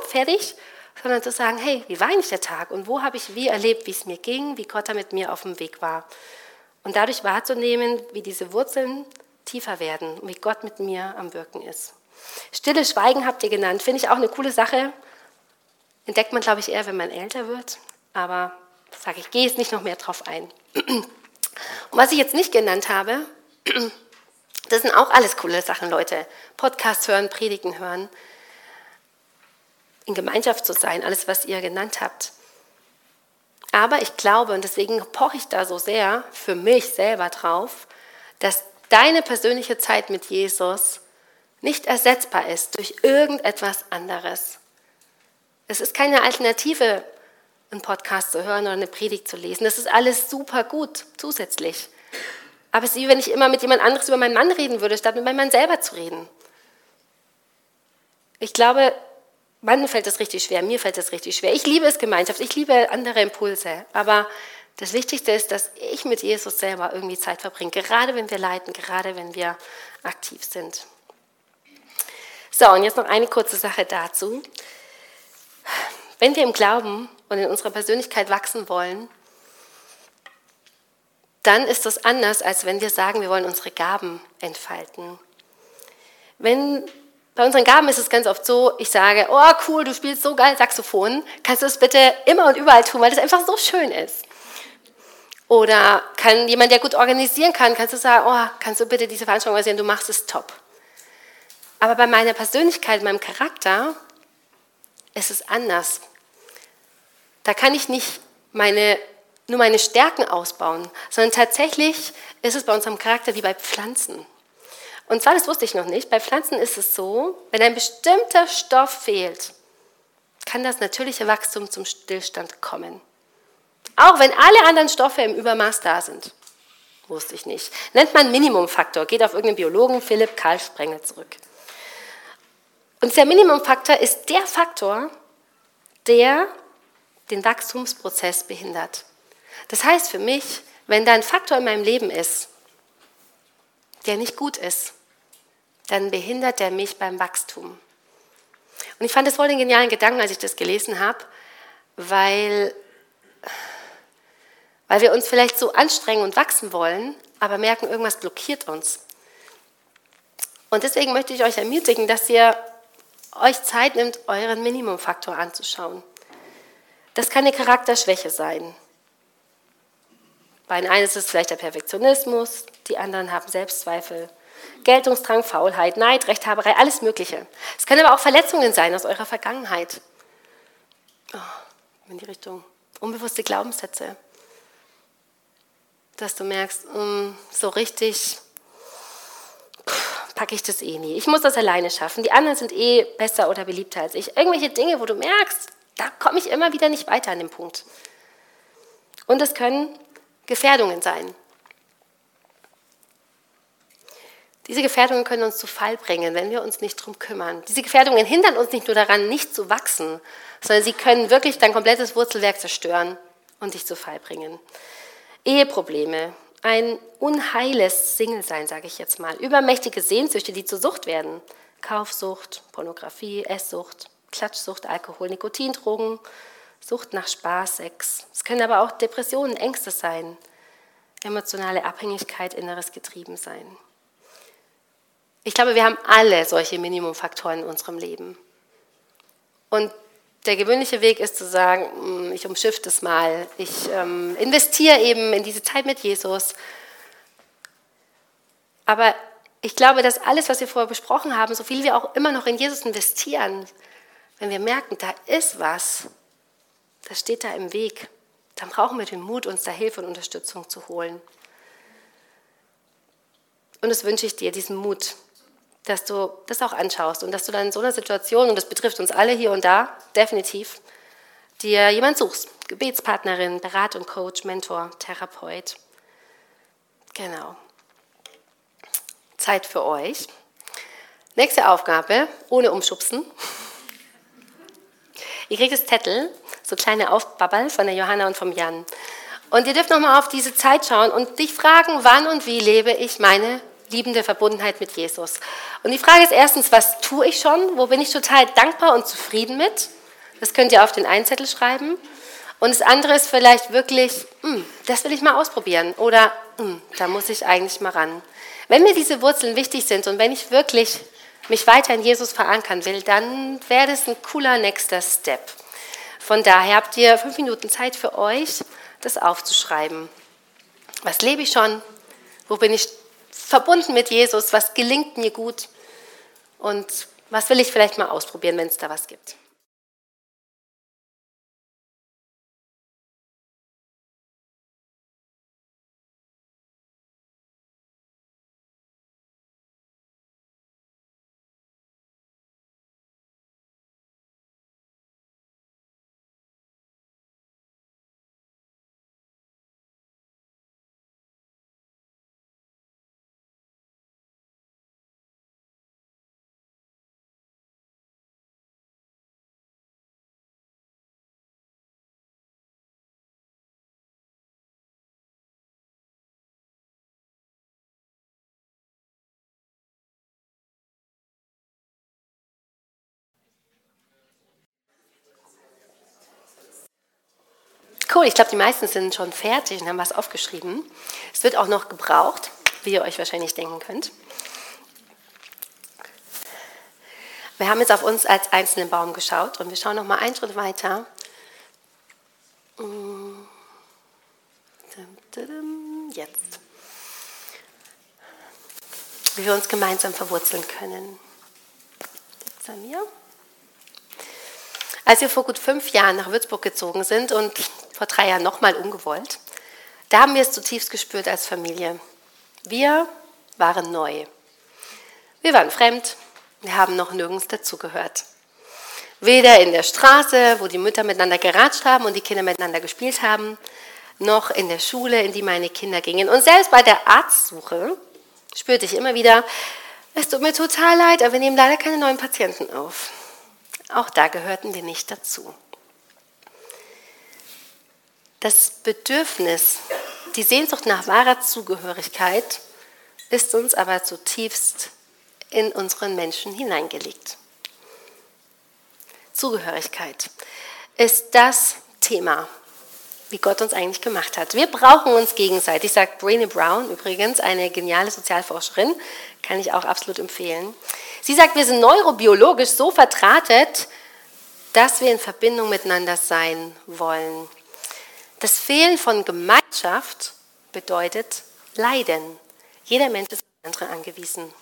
fertig, sondern zu sagen, hey, wie war eigentlich der Tag und wo habe ich wie erlebt, wie es mir ging, wie Gott da mit mir auf dem Weg war. Und dadurch wahrzunehmen, wie diese Wurzeln tiefer werden und wie Gott mit mir am Wirken ist. Stille Schweigen habt ihr genannt, finde ich auch eine coole Sache. Entdeckt man, glaube ich, eher, wenn man älter wird. Aber sage ich, gehe jetzt nicht noch mehr drauf ein. Und was ich jetzt nicht genannt habe, das sind auch alles coole Sachen, Leute. Podcast hören, Predigen hören, in Gemeinschaft zu sein, alles, was ihr genannt habt. Aber ich glaube, und deswegen poche ich da so sehr für mich selber drauf, dass deine persönliche Zeit mit Jesus nicht ersetzbar ist durch irgendetwas anderes. Es ist keine Alternative, einen Podcast zu hören oder eine Predigt zu lesen. Das ist alles super gut zusätzlich. Aber es ist wie wenn ich immer mit jemand anderes über meinen Mann reden würde, statt mit meinem Mann selber zu reden. Ich glaube, Mann fällt das richtig schwer, mir fällt das richtig schwer. Ich liebe es Gemeinschaft, ich liebe andere Impulse. Aber das Wichtigste ist, dass ich mit Jesus selber irgendwie Zeit verbringe, gerade wenn wir leiten, gerade wenn wir aktiv sind. So, und jetzt noch eine kurze Sache dazu. Wenn wir im Glauben und in unserer Persönlichkeit wachsen wollen, dann ist das anders, als wenn wir sagen, wir wollen unsere Gaben entfalten. Wenn, bei unseren Gaben ist es ganz oft so, ich sage, oh cool, du spielst so geil Saxophon, kannst du das bitte immer und überall tun, weil das einfach so schön ist. Oder kann jemand, der gut organisieren kann, kannst du sagen, oh, kannst du bitte diese Veranstaltung organisieren, du machst es top. Aber bei meiner Persönlichkeit, meinem Charakter, ist es anders. Da kann ich nicht meine, nur meine Stärken ausbauen, sondern tatsächlich ist es bei unserem Charakter wie bei Pflanzen. Und zwar, das wusste ich noch nicht, bei Pflanzen ist es so, wenn ein bestimmter Stoff fehlt, kann das natürliche Wachstum zum Stillstand kommen. Auch wenn alle anderen Stoffe im Übermaß da sind. Wusste ich nicht. Nennt man Minimumfaktor, geht auf irgendeinen Biologen, Philipp Karl Sprengel zurück. Und der Minimumfaktor ist der Faktor, der den Wachstumsprozess behindert. Das heißt für mich, wenn da ein Faktor in meinem Leben ist, der nicht gut ist, dann behindert der mich beim Wachstum. Und ich fand das voll den genialen Gedanken, als ich das gelesen habe, weil, weil wir uns vielleicht so anstrengen und wachsen wollen, aber merken, irgendwas blockiert uns. Und deswegen möchte ich euch ermutigen, dass ihr euch Zeit nimmt, euren Minimumfaktor anzuschauen. Das kann eine Charakterschwäche sein. Bei den einen ist es vielleicht der Perfektionismus, die anderen haben Selbstzweifel, Geltungsdrang, Faulheit, Neid, Rechthaberei, alles Mögliche. Es können aber auch Verletzungen sein aus eurer Vergangenheit. Oh, in die Richtung unbewusste Glaubenssätze. Dass du merkst, mm, so richtig packe ich das eh nie. Ich muss das alleine schaffen. Die anderen sind eh besser oder beliebter als ich. Irgendwelche Dinge, wo du merkst, da komme ich immer wieder nicht weiter an dem Punkt. Und es können Gefährdungen sein. Diese Gefährdungen können uns zu Fall bringen, wenn wir uns nicht darum kümmern. Diese Gefährdungen hindern uns nicht nur daran, nicht zu wachsen, sondern sie können wirklich dein komplettes Wurzelwerk zerstören und dich zu Fall bringen. Eheprobleme, ein unheiles Single-Sein, sage ich jetzt mal. Übermächtige Sehnsüchte, die zur Sucht werden. Kaufsucht, Pornografie, Esssucht, Klatschsucht, Alkohol, Nikotindrogen, Sucht nach Spaß, Sex. Es können aber auch Depressionen, Ängste sein, emotionale Abhängigkeit, inneres Getriebensein. Ich glaube, wir haben alle solche Minimumfaktoren in unserem Leben. Und der gewöhnliche Weg ist zu sagen, hm, ich umschiff das mal, ich ähm, investiere eben in diese Zeit mit Jesus. Aber ich glaube, dass alles, was wir vorher besprochen haben, so viel wir auch immer noch in Jesus investieren, wenn wir merken, da ist was, das steht da im Weg, dann brauchen wir den Mut, uns da Hilfe und Unterstützung zu holen. Und das wünsche ich dir, diesen Mut, dass du das auch anschaust und dass du dann in so einer Situation, und das betrifft uns alle hier und da, definitiv, dir jemand suchst. Gebetspartnerin, Beratung, Coach, Mentor, Therapeut. Genau. Zeit für euch. Nächste Aufgabe, ohne umschubsen. Ihr kriegt das Zettel, so kleine Aufbabbel von der Johanna und vom Jan. Und ihr dürft nochmal auf diese Zeit schauen und dich fragen, wann und wie lebe ich meine liebende Verbundenheit mit Jesus. Und die Frage ist erstens, was tue ich schon? Wo bin ich total dankbar und zufrieden mit? Das könnt ihr auf den Einzettel schreiben. Und das andere ist vielleicht wirklich, hm, das will ich mal ausprobieren oder hm, da muss ich eigentlich mal ran. Wenn mir diese Wurzeln wichtig sind und wenn ich wirklich mich weiter in Jesus verankern will, dann wäre das ein cooler nächster Step. Von daher habt ihr fünf Minuten Zeit für euch, das aufzuschreiben. Was lebe ich schon? Wo bin ich verbunden mit Jesus, was gelingt mir gut und was will ich vielleicht mal ausprobieren, wenn es da was gibt. Cool, ich glaube, die meisten sind schon fertig und haben was aufgeschrieben. Es wird auch noch gebraucht, wie ihr euch wahrscheinlich denken könnt. Wir haben jetzt auf uns als einzelnen Baum geschaut und wir schauen noch mal einen Schritt weiter. Jetzt. Wie wir uns gemeinsam verwurzeln können. Als wir vor gut fünf Jahren nach Würzburg gezogen sind und vor drei Jahren nochmal ungewollt. Da haben wir es zutiefst gespürt als Familie. Wir waren neu. Wir waren fremd, wir haben noch nirgends dazugehört. Weder in der Straße, wo die Mütter miteinander geratscht haben und die Kinder miteinander gespielt haben, noch in der Schule, in die meine Kinder gingen. Und selbst bei der Arztsuche spürte ich immer wieder, es tut mir total leid, aber wir nehmen leider keine neuen Patienten auf. Auch da gehörten wir nicht dazu. Das Bedürfnis, die Sehnsucht nach wahrer Zugehörigkeit ist uns aber zutiefst in unseren Menschen hineingelegt. Zugehörigkeit ist das Thema, wie Gott uns eigentlich gemacht hat. Wir brauchen uns gegenseitig, sagt Brené Brown übrigens, eine geniale Sozialforscherin, kann ich auch absolut empfehlen. Sie sagt, wir sind neurobiologisch so vertratet, dass wir in Verbindung miteinander sein wollen. Das Fehlen von Gemeinschaft bedeutet Leiden. Jeder Mensch ist auf andere angewiesen.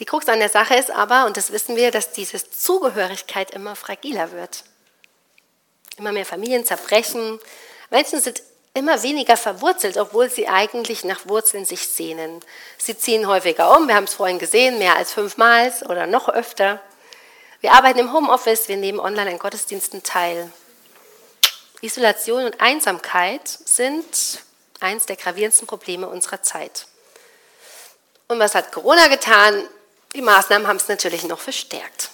Die Krux an der Sache ist aber, und das wissen wir, dass diese Zugehörigkeit immer fragiler wird. Immer mehr Familien zerbrechen. Menschen sind immer weniger verwurzelt, obwohl sie eigentlich nach Wurzeln sich sehnen. Sie ziehen häufiger um, wir haben es vorhin gesehen, mehr als fünfmal oder noch öfter. Wir arbeiten im Homeoffice, wir nehmen online an Gottesdiensten teil. Isolation und Einsamkeit sind eines der gravierendsten Probleme unserer Zeit. Und was hat Corona getan? Die Maßnahmen haben es natürlich noch verstärkt.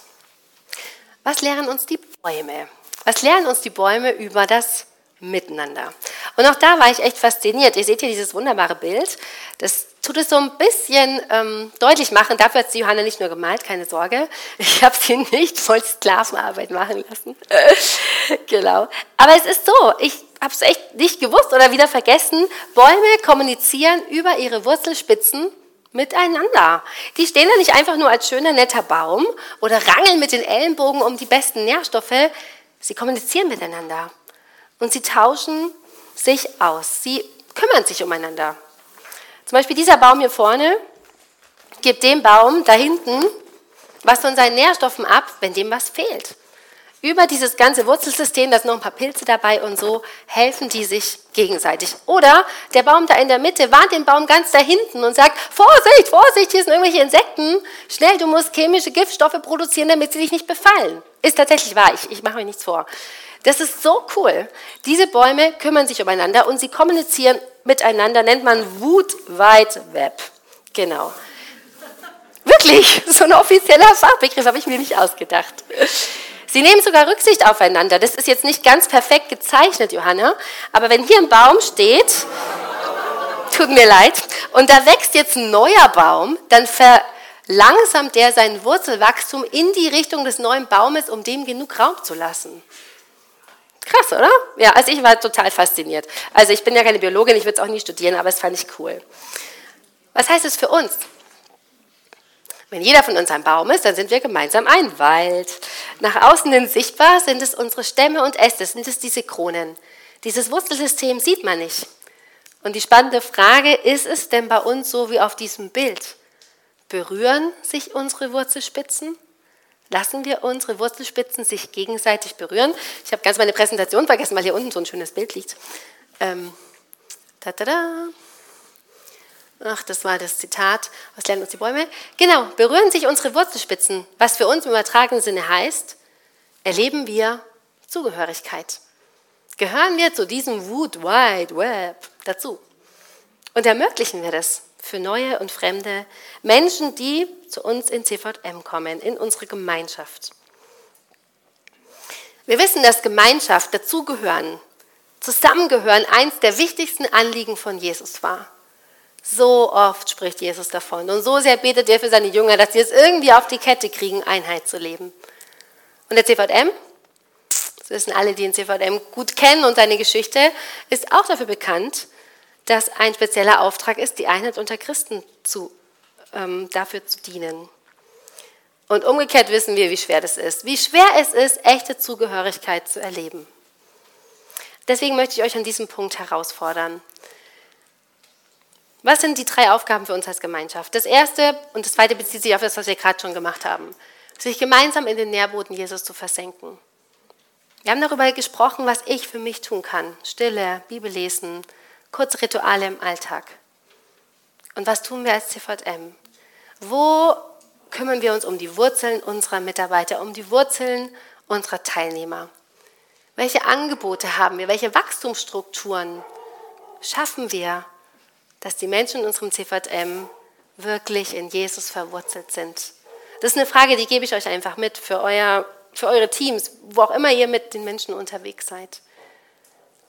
Was lehren uns die Bäume? Was lernen uns die Bäume über das Miteinander? Und auch da war ich echt fasziniert. Ihr seht hier dieses wunderbare Bild. Das tut es so ein bisschen ähm, deutlich machen. Dafür hat sie Johanna nicht nur gemalt, keine Sorge. Ich habe sie nicht voll Sklavenarbeit machen lassen. genau. Aber es ist so, ich habe es echt nicht gewusst oder wieder vergessen. Bäume kommunizieren über ihre Wurzelspitzen miteinander. Die stehen da nicht einfach nur als schöner, netter Baum oder rangeln mit den Ellenbogen um die besten Nährstoffe. Sie kommunizieren miteinander und sie tauschen sich aus. Sie kümmern sich umeinander. Zum Beispiel dieser Baum hier vorne gibt dem Baum da hinten was von seinen Nährstoffen ab, wenn dem was fehlt. Über dieses ganze Wurzelsystem, da sind noch ein paar Pilze dabei und so helfen die sich gegenseitig. Oder der Baum da in der Mitte warnt den Baum ganz da hinten und sagt, Vorsicht, Vorsicht, hier sind irgendwelche Insekten. Schnell, du musst chemische Giftstoffe produzieren, damit sie dich nicht befallen. Ist tatsächlich wahr, ich, ich mache mir nichts vor. Das ist so cool. Diese Bäume kümmern sich umeinander und sie kommunizieren miteinander, nennt man Wood Wide Web. Genau. Wirklich, so ein offizieller Fachbegriff habe ich mir nicht ausgedacht. Sie nehmen sogar Rücksicht aufeinander. Das ist jetzt nicht ganz perfekt gezeichnet, Johanna, aber wenn hier ein Baum steht, tut mir leid, und da wächst jetzt ein neuer Baum, dann verlangsamt der sein Wurzelwachstum in die Richtung des neuen Baumes, um dem genug Raum zu lassen. Krass, oder? Ja, also ich war total fasziniert. Also ich bin ja keine Biologin, ich würde es auch nie studieren, aber es fand ich cool. Was heißt es für uns? Wenn jeder von uns ein Baum ist, dann sind wir gemeinsam ein Wald. Nach außen hin sichtbar sind es unsere Stämme und Äste, sind es diese Kronen. Dieses Wurzelsystem sieht man nicht. Und die spannende Frage, ist es denn bei uns so wie auf diesem Bild? Berühren sich unsere Wurzelspitzen? Lassen wir unsere Wurzelspitzen sich gegenseitig berühren? Ich habe ganz meine Präsentation vergessen, weil hier unten so ein schönes Bild liegt. Ähm, da, da, da. Ach, das war das Zitat. Was lernen uns die Bäume? Genau, berühren sich unsere Wurzelspitzen, was für uns im übertragenen Sinne heißt, erleben wir Zugehörigkeit. Gehören wir zu diesem Wood Wide Web dazu? Und ermöglichen wir das für neue und fremde Menschen, die zu uns in CVM kommen, in unsere Gemeinschaft. Wir wissen, dass Gemeinschaft, dazugehören, zusammengehören eins der wichtigsten Anliegen von Jesus war. So oft spricht Jesus davon und so sehr betet er für seine Jünger, dass sie es irgendwie auf die Kette kriegen, Einheit zu leben. Und der CVM, das wissen alle, die den CVM gut kennen und seine Geschichte, ist auch dafür bekannt, dass ein spezieller Auftrag ist, die Einheit unter Christen zu, ähm, dafür zu dienen. Und umgekehrt wissen wir, wie schwer das ist. Wie schwer es ist, echte Zugehörigkeit zu erleben. Deswegen möchte ich euch an diesem Punkt herausfordern. Was sind die drei Aufgaben für uns als Gemeinschaft? Das erste und das zweite bezieht sich auf das, was wir gerade schon gemacht haben. Sich gemeinsam in den Nährboden Jesus zu versenken. Wir haben darüber gesprochen, was ich für mich tun kann. Stille, Bibel kurze Rituale im Alltag. Und was tun wir als CVM? Wo kümmern wir uns um die Wurzeln unserer Mitarbeiter, um die Wurzeln unserer Teilnehmer? Welche Angebote haben wir? Welche Wachstumsstrukturen schaffen wir, dass die Menschen in unserem CVM wirklich in Jesus verwurzelt sind? Das ist eine Frage, die gebe ich euch einfach mit für, euer, für eure Teams, wo auch immer ihr mit den Menschen unterwegs seid.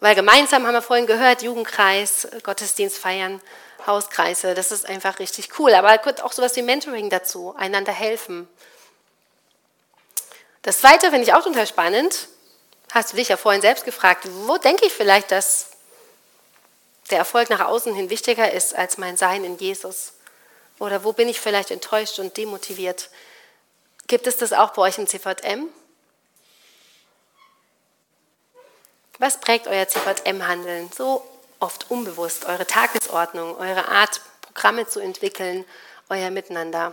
Weil gemeinsam haben wir vorhin gehört, Jugendkreis, Gottesdienst feiern, Hauskreise, das ist einfach richtig cool. Aber auch sowas wie Mentoring dazu, einander helfen. Das Zweite finde ich auch total spannend. Hast du dich ja vorhin selbst gefragt, wo denke ich vielleicht, dass der Erfolg nach außen hin wichtiger ist als mein Sein in Jesus? Oder wo bin ich vielleicht enttäuscht und demotiviert? Gibt es das auch bei euch im CVM? Was prägt euer CVM-Handeln so oft unbewusst? Eure Tagesordnung, eure Art, Programme zu entwickeln, euer Miteinander?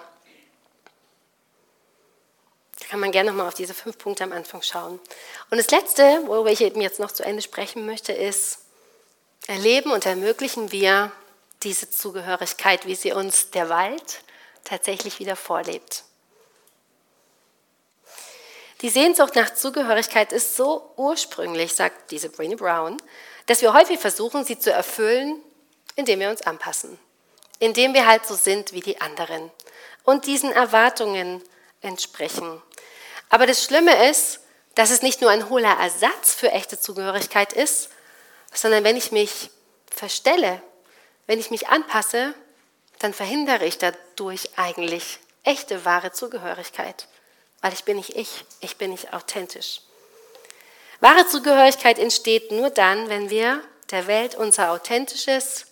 Da kann man gerne nochmal auf diese fünf Punkte am Anfang schauen. Und das Letzte, worüber ich eben jetzt noch zu Ende sprechen möchte, ist, erleben und ermöglichen wir diese Zugehörigkeit, wie sie uns der Wald tatsächlich wieder vorlebt. Die Sehnsucht nach Zugehörigkeit ist so ursprünglich, sagt diese Brené Brown, dass wir häufig versuchen, sie zu erfüllen, indem wir uns anpassen, indem wir halt so sind wie die anderen und diesen Erwartungen entsprechen. Aber das Schlimme ist, dass es nicht nur ein hohler Ersatz für echte Zugehörigkeit ist, sondern wenn ich mich verstelle, wenn ich mich anpasse, dann verhindere ich dadurch eigentlich echte, wahre Zugehörigkeit, weil ich bin nicht ich, ich bin nicht authentisch. Wahre Zugehörigkeit entsteht nur dann, wenn wir der Welt unser authentisches,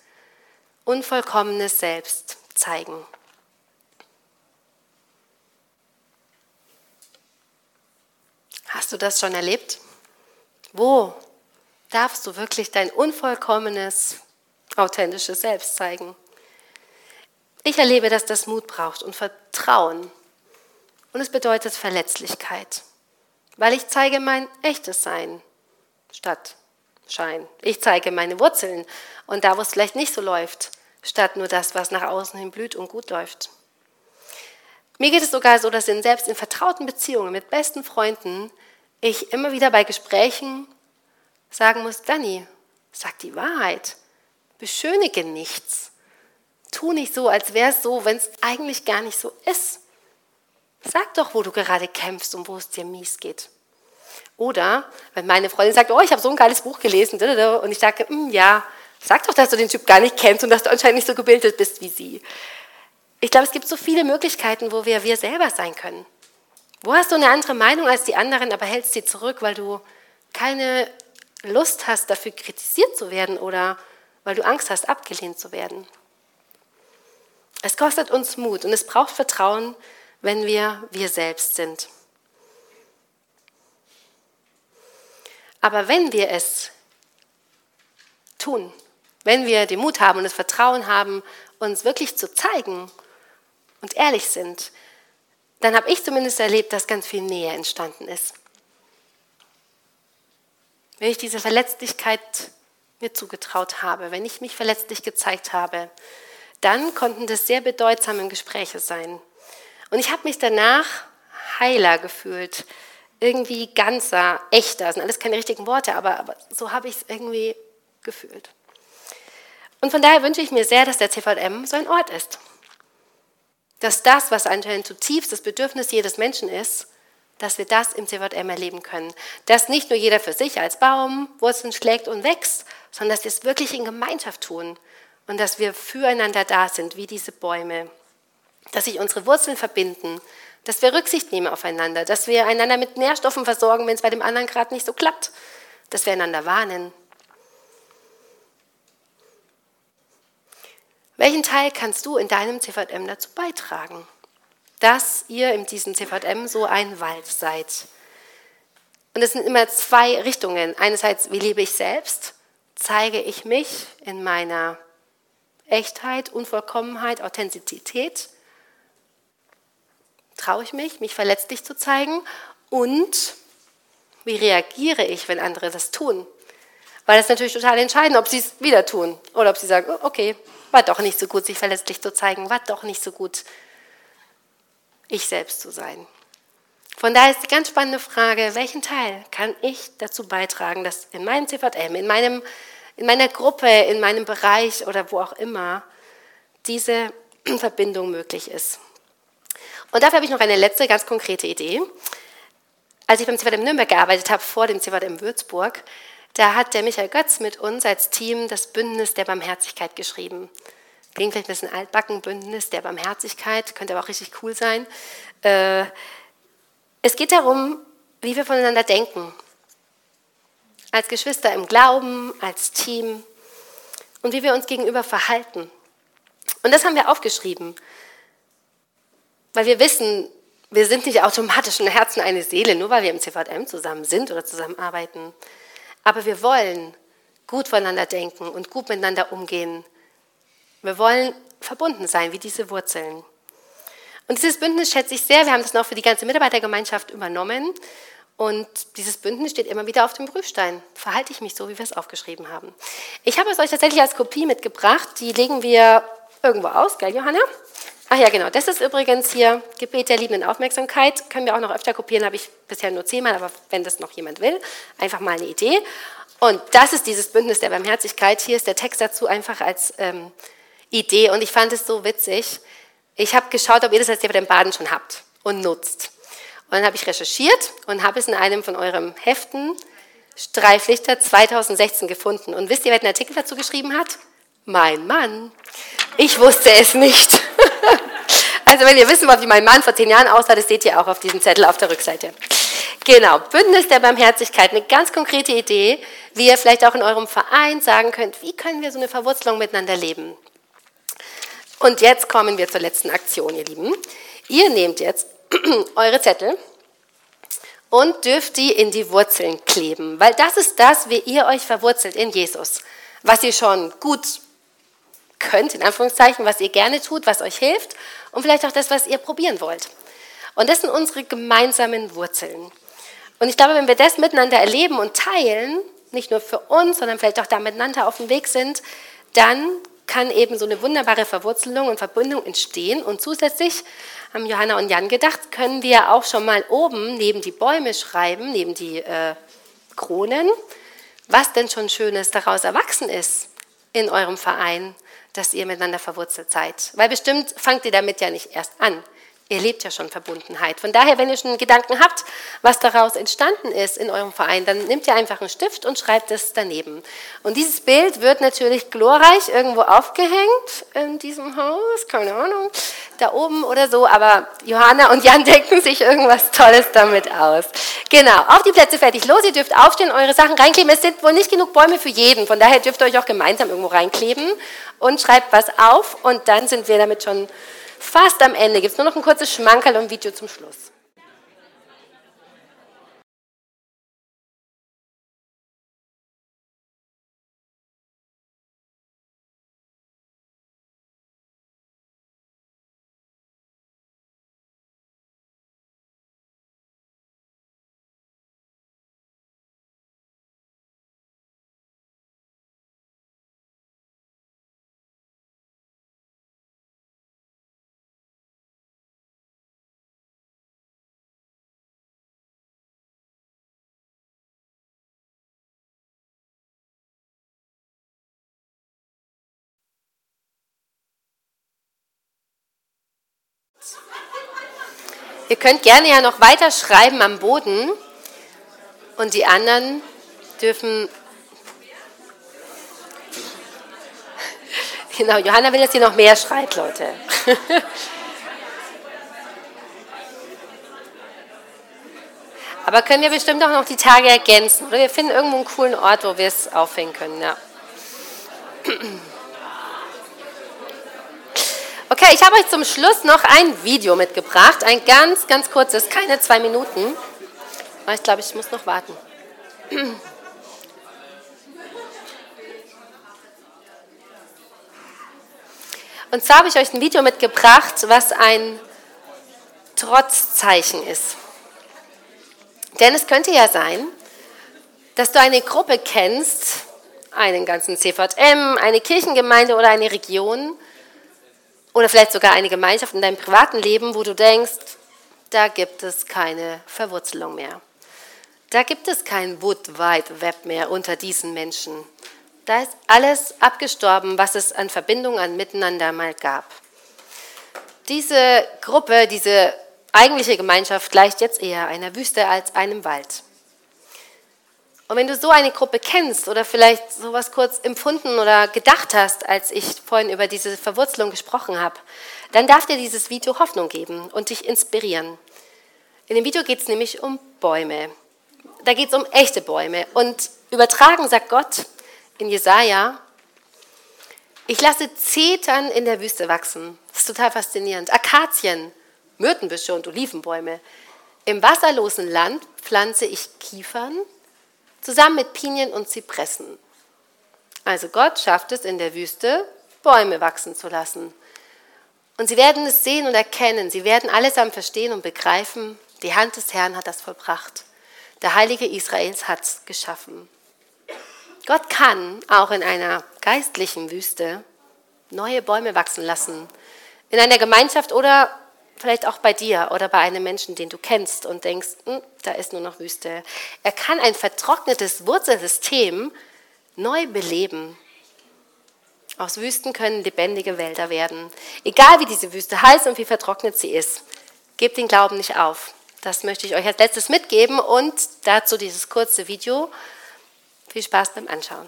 unvollkommenes Selbst zeigen. Hast du das schon erlebt? Wo darfst du wirklich dein unvollkommenes, authentisches Selbst zeigen? Ich erlebe, dass das Mut braucht und Vertrauen. Und es bedeutet Verletzlichkeit, weil ich zeige mein echtes Sein statt Schein. Ich zeige meine Wurzeln und da, wo es vielleicht nicht so läuft, statt nur das, was nach außen hin blüht und gut läuft. Mir geht es sogar so, dass in, selbst in vertrauten Beziehungen mit besten Freunden ich immer wieder bei Gesprächen sagen muss, Dani, sag die Wahrheit, beschönige nichts. Tu nicht so, als wäre es so, wenn es eigentlich gar nicht so ist. Sag doch, wo du gerade kämpfst und wo es dir mies geht. Oder wenn meine Freundin sagt, oh, ich habe so ein geiles Buch gelesen, und ich sage, hm, ja, sag doch, dass du den Typ gar nicht kennst und dass du anscheinend nicht so gebildet bist wie sie. Ich glaube, es gibt so viele Möglichkeiten, wo wir wir selber sein können. Wo hast du eine andere Meinung als die anderen, aber hältst sie zurück, weil du keine Lust hast, dafür kritisiert zu werden oder weil du Angst hast, abgelehnt zu werden? Es kostet uns Mut und es braucht Vertrauen, wenn wir wir selbst sind. Aber wenn wir es tun, wenn wir den Mut haben und das Vertrauen haben, uns wirklich zu zeigen und ehrlich sind, dann habe ich zumindest erlebt, dass ganz viel Nähe entstanden ist. Wenn ich diese Verletzlichkeit mir zugetraut habe, wenn ich mich verletzlich gezeigt habe, dann konnten das sehr bedeutsame Gespräche sein. Und ich habe mich danach heiler gefühlt, irgendwie ganzer, echter. Das sind alles keine richtigen Worte, aber, aber so habe ich es irgendwie gefühlt. Und von daher wünsche ich mir sehr, dass der CVM so ein Ort ist. Dass das, was anscheinend zutiefst das Bedürfnis jedes Menschen ist, dass wir das im CVM erleben können. Dass nicht nur jeder für sich als Baum Wurzeln schlägt und wächst, sondern dass wir es wirklich in Gemeinschaft tun und dass wir füreinander da sind, wie diese Bäume. Dass sich unsere Wurzeln verbinden, dass wir Rücksicht nehmen aufeinander, dass wir einander mit Nährstoffen versorgen, wenn es bei dem anderen gerade nicht so klappt, dass wir einander warnen. Welchen Teil kannst du in deinem CVM dazu beitragen, dass ihr in diesem CVM so ein Wald seid? Und es sind immer zwei Richtungen. Einerseits, wie lebe ich selbst? Zeige ich mich in meiner Echtheit, Unvollkommenheit, Authentizität? Traue ich mich, mich verletzlich zu zeigen? Und wie reagiere ich, wenn andere das tun? Weil es natürlich total entscheidend, ob sie es wieder tun oder ob sie sagen, oh, okay, war doch nicht so gut, sich verletzlich zu zeigen, war doch nicht so gut, ich selbst zu sein. Von daher ist die ganz spannende Frage, welchen Teil kann ich dazu beitragen, dass in meinem CVM, in, meinem, in meiner Gruppe, in meinem Bereich oder wo auch immer diese Verbindung möglich ist. Und dafür habe ich noch eine letzte ganz konkrete Idee. Als ich beim CVM Nürnberg gearbeitet habe, vor dem CVM Würzburg, da hat der Michael Götz mit uns als Team das Bündnis der Barmherzigkeit geschrieben. Klingt vielleicht ein bisschen altbacken, Bündnis der Barmherzigkeit, könnte aber auch richtig cool sein. Äh, es geht darum, wie wir voneinander denken. Als Geschwister im Glauben, als Team und wie wir uns gegenüber verhalten. Und das haben wir aufgeschrieben. Weil wir wissen, wir sind nicht automatisch im Herzen eine Seele, nur weil wir im CVM zusammen sind oder zusammenarbeiten. Aber wir wollen gut voneinander denken und gut miteinander umgehen. Wir wollen verbunden sein, wie diese Wurzeln. Und dieses Bündnis schätze ich sehr. Wir haben das noch für die ganze Mitarbeitergemeinschaft übernommen. Und dieses Bündnis steht immer wieder auf dem Prüfstein. Verhalte ich mich so, wie wir es aufgeschrieben haben. Ich habe es euch tatsächlich als Kopie mitgebracht. Die legen wir irgendwo aus, gell, Johanna? Ach ja, genau. Das ist übrigens hier Gebet der liebenden Aufmerksamkeit. Können wir auch noch öfter kopieren, habe ich bisher nur zehnmal, aber wenn das noch jemand will, einfach mal eine Idee. Und das ist dieses Bündnis der Barmherzigkeit. Hier ist der Text dazu einfach als ähm, Idee. Und ich fand es so witzig. Ich habe geschaut, ob ihr das als ihr bei den Baden schon habt und nutzt. Und dann habe ich recherchiert und habe es in einem von euren Heften Streiflichter 2016 gefunden. Und wisst ihr, wer den Artikel dazu geschrieben hat? Mein Mann. Ich wusste es nicht. Also wenn ihr wissen wollt, wie mein Mann vor zehn Jahren aussah, das seht ihr auch auf diesem Zettel auf der Rückseite. Genau, Bündnis der Barmherzigkeit, eine ganz konkrete Idee, wie ihr vielleicht auch in eurem Verein sagen könnt, wie können wir so eine Verwurzelung miteinander leben. Und jetzt kommen wir zur letzten Aktion, ihr Lieben. Ihr nehmt jetzt eure Zettel und dürft die in die Wurzeln kleben, weil das ist das, wie ihr euch verwurzelt in Jesus. Was ihr schon gut könnt, in Anführungszeichen, was ihr gerne tut, was euch hilft und vielleicht auch das, was ihr probieren wollt. Und das sind unsere gemeinsamen Wurzeln. Und ich glaube, wenn wir das miteinander erleben und teilen, nicht nur für uns, sondern vielleicht auch da miteinander auf dem Weg sind, dann kann eben so eine wunderbare Verwurzelung und Verbindung entstehen. Und zusätzlich haben Johanna und Jan gedacht, können wir auch schon mal oben neben die Bäume schreiben, neben die äh, Kronen, was denn schon Schönes daraus erwachsen ist in eurem Verein, dass ihr miteinander verwurzelt seid. Weil bestimmt fangt ihr damit ja nicht erst an. Ihr lebt ja schon Verbundenheit. Von daher, wenn ihr schon Gedanken habt, was daraus entstanden ist in eurem Verein, dann nehmt ihr einfach einen Stift und schreibt es daneben. Und dieses Bild wird natürlich glorreich irgendwo aufgehängt in diesem Haus, keine Ahnung, da oben oder so. Aber Johanna und Jan denken sich irgendwas Tolles damit aus. Genau, auf die Plätze fertig los. Ihr dürft aufstehen, eure Sachen reinkleben. Es sind wohl nicht genug Bäume für jeden. Von daher dürft ihr euch auch gemeinsam irgendwo reinkleben und schreibt was auf. Und dann sind wir damit schon Fast am Ende gibt es nur noch ein kurzes Schmankerl und Video zum Schluss. Ihr könnt gerne ja noch weiter schreiben am Boden und die anderen dürfen. Genau, Johanna will, dass ihr noch mehr schreibt, Leute. Aber können wir bestimmt auch noch die Tage ergänzen. Oder wir finden irgendwo einen coolen Ort, wo wir es aufhängen können. Ja. Okay, ich habe euch zum Schluss noch ein Video mitgebracht. Ein ganz, ganz kurzes, keine zwei Minuten. Aber ich glaube, ich muss noch warten. Und zwar habe ich euch ein Video mitgebracht, was ein Trotzzeichen ist. Denn es könnte ja sein, dass du eine Gruppe kennst, einen ganzen CVM, eine Kirchengemeinde oder eine Region, oder vielleicht sogar eine Gemeinschaft in deinem privaten Leben, wo du denkst, da gibt es keine Verwurzelung mehr. Da gibt es kein Wood Wide Web mehr unter diesen Menschen. Da ist alles abgestorben, was es an Verbindung, an Miteinander mal gab. Diese Gruppe, diese eigentliche Gemeinschaft gleicht jetzt eher einer Wüste als einem Wald. Und wenn du so eine Gruppe kennst oder vielleicht sowas kurz empfunden oder gedacht hast, als ich vorhin über diese Verwurzelung gesprochen habe, dann darf dir dieses Video Hoffnung geben und dich inspirieren. In dem Video geht es nämlich um Bäume. Da geht es um echte Bäume. Und übertragen sagt Gott in Jesaja, ich lasse Zetern in der Wüste wachsen. Das ist total faszinierend. Akazien, Myrtenbüsche und Olivenbäume. Im wasserlosen Land pflanze ich Kiefern zusammen mit Pinien und Zypressen. Also Gott schafft es in der Wüste, Bäume wachsen zu lassen. Und sie werden es sehen und erkennen, sie werden allesamt verstehen und begreifen, die Hand des Herrn hat das vollbracht. Der Heilige Israels hat es geschaffen. Gott kann auch in einer geistlichen Wüste neue Bäume wachsen lassen. In einer Gemeinschaft oder vielleicht auch bei dir oder bei einem Menschen, den du kennst und denkst, hm, da ist nur noch Wüste. Er kann ein vertrocknetes Wurzelsystem neu beleben. Aus Wüsten können lebendige Wälder werden. Egal wie diese Wüste heißt und wie vertrocknet sie ist, gebt den Glauben nicht auf. Das möchte ich euch als letztes mitgeben und dazu dieses kurze Video, Viel Spaß beim Anschauen.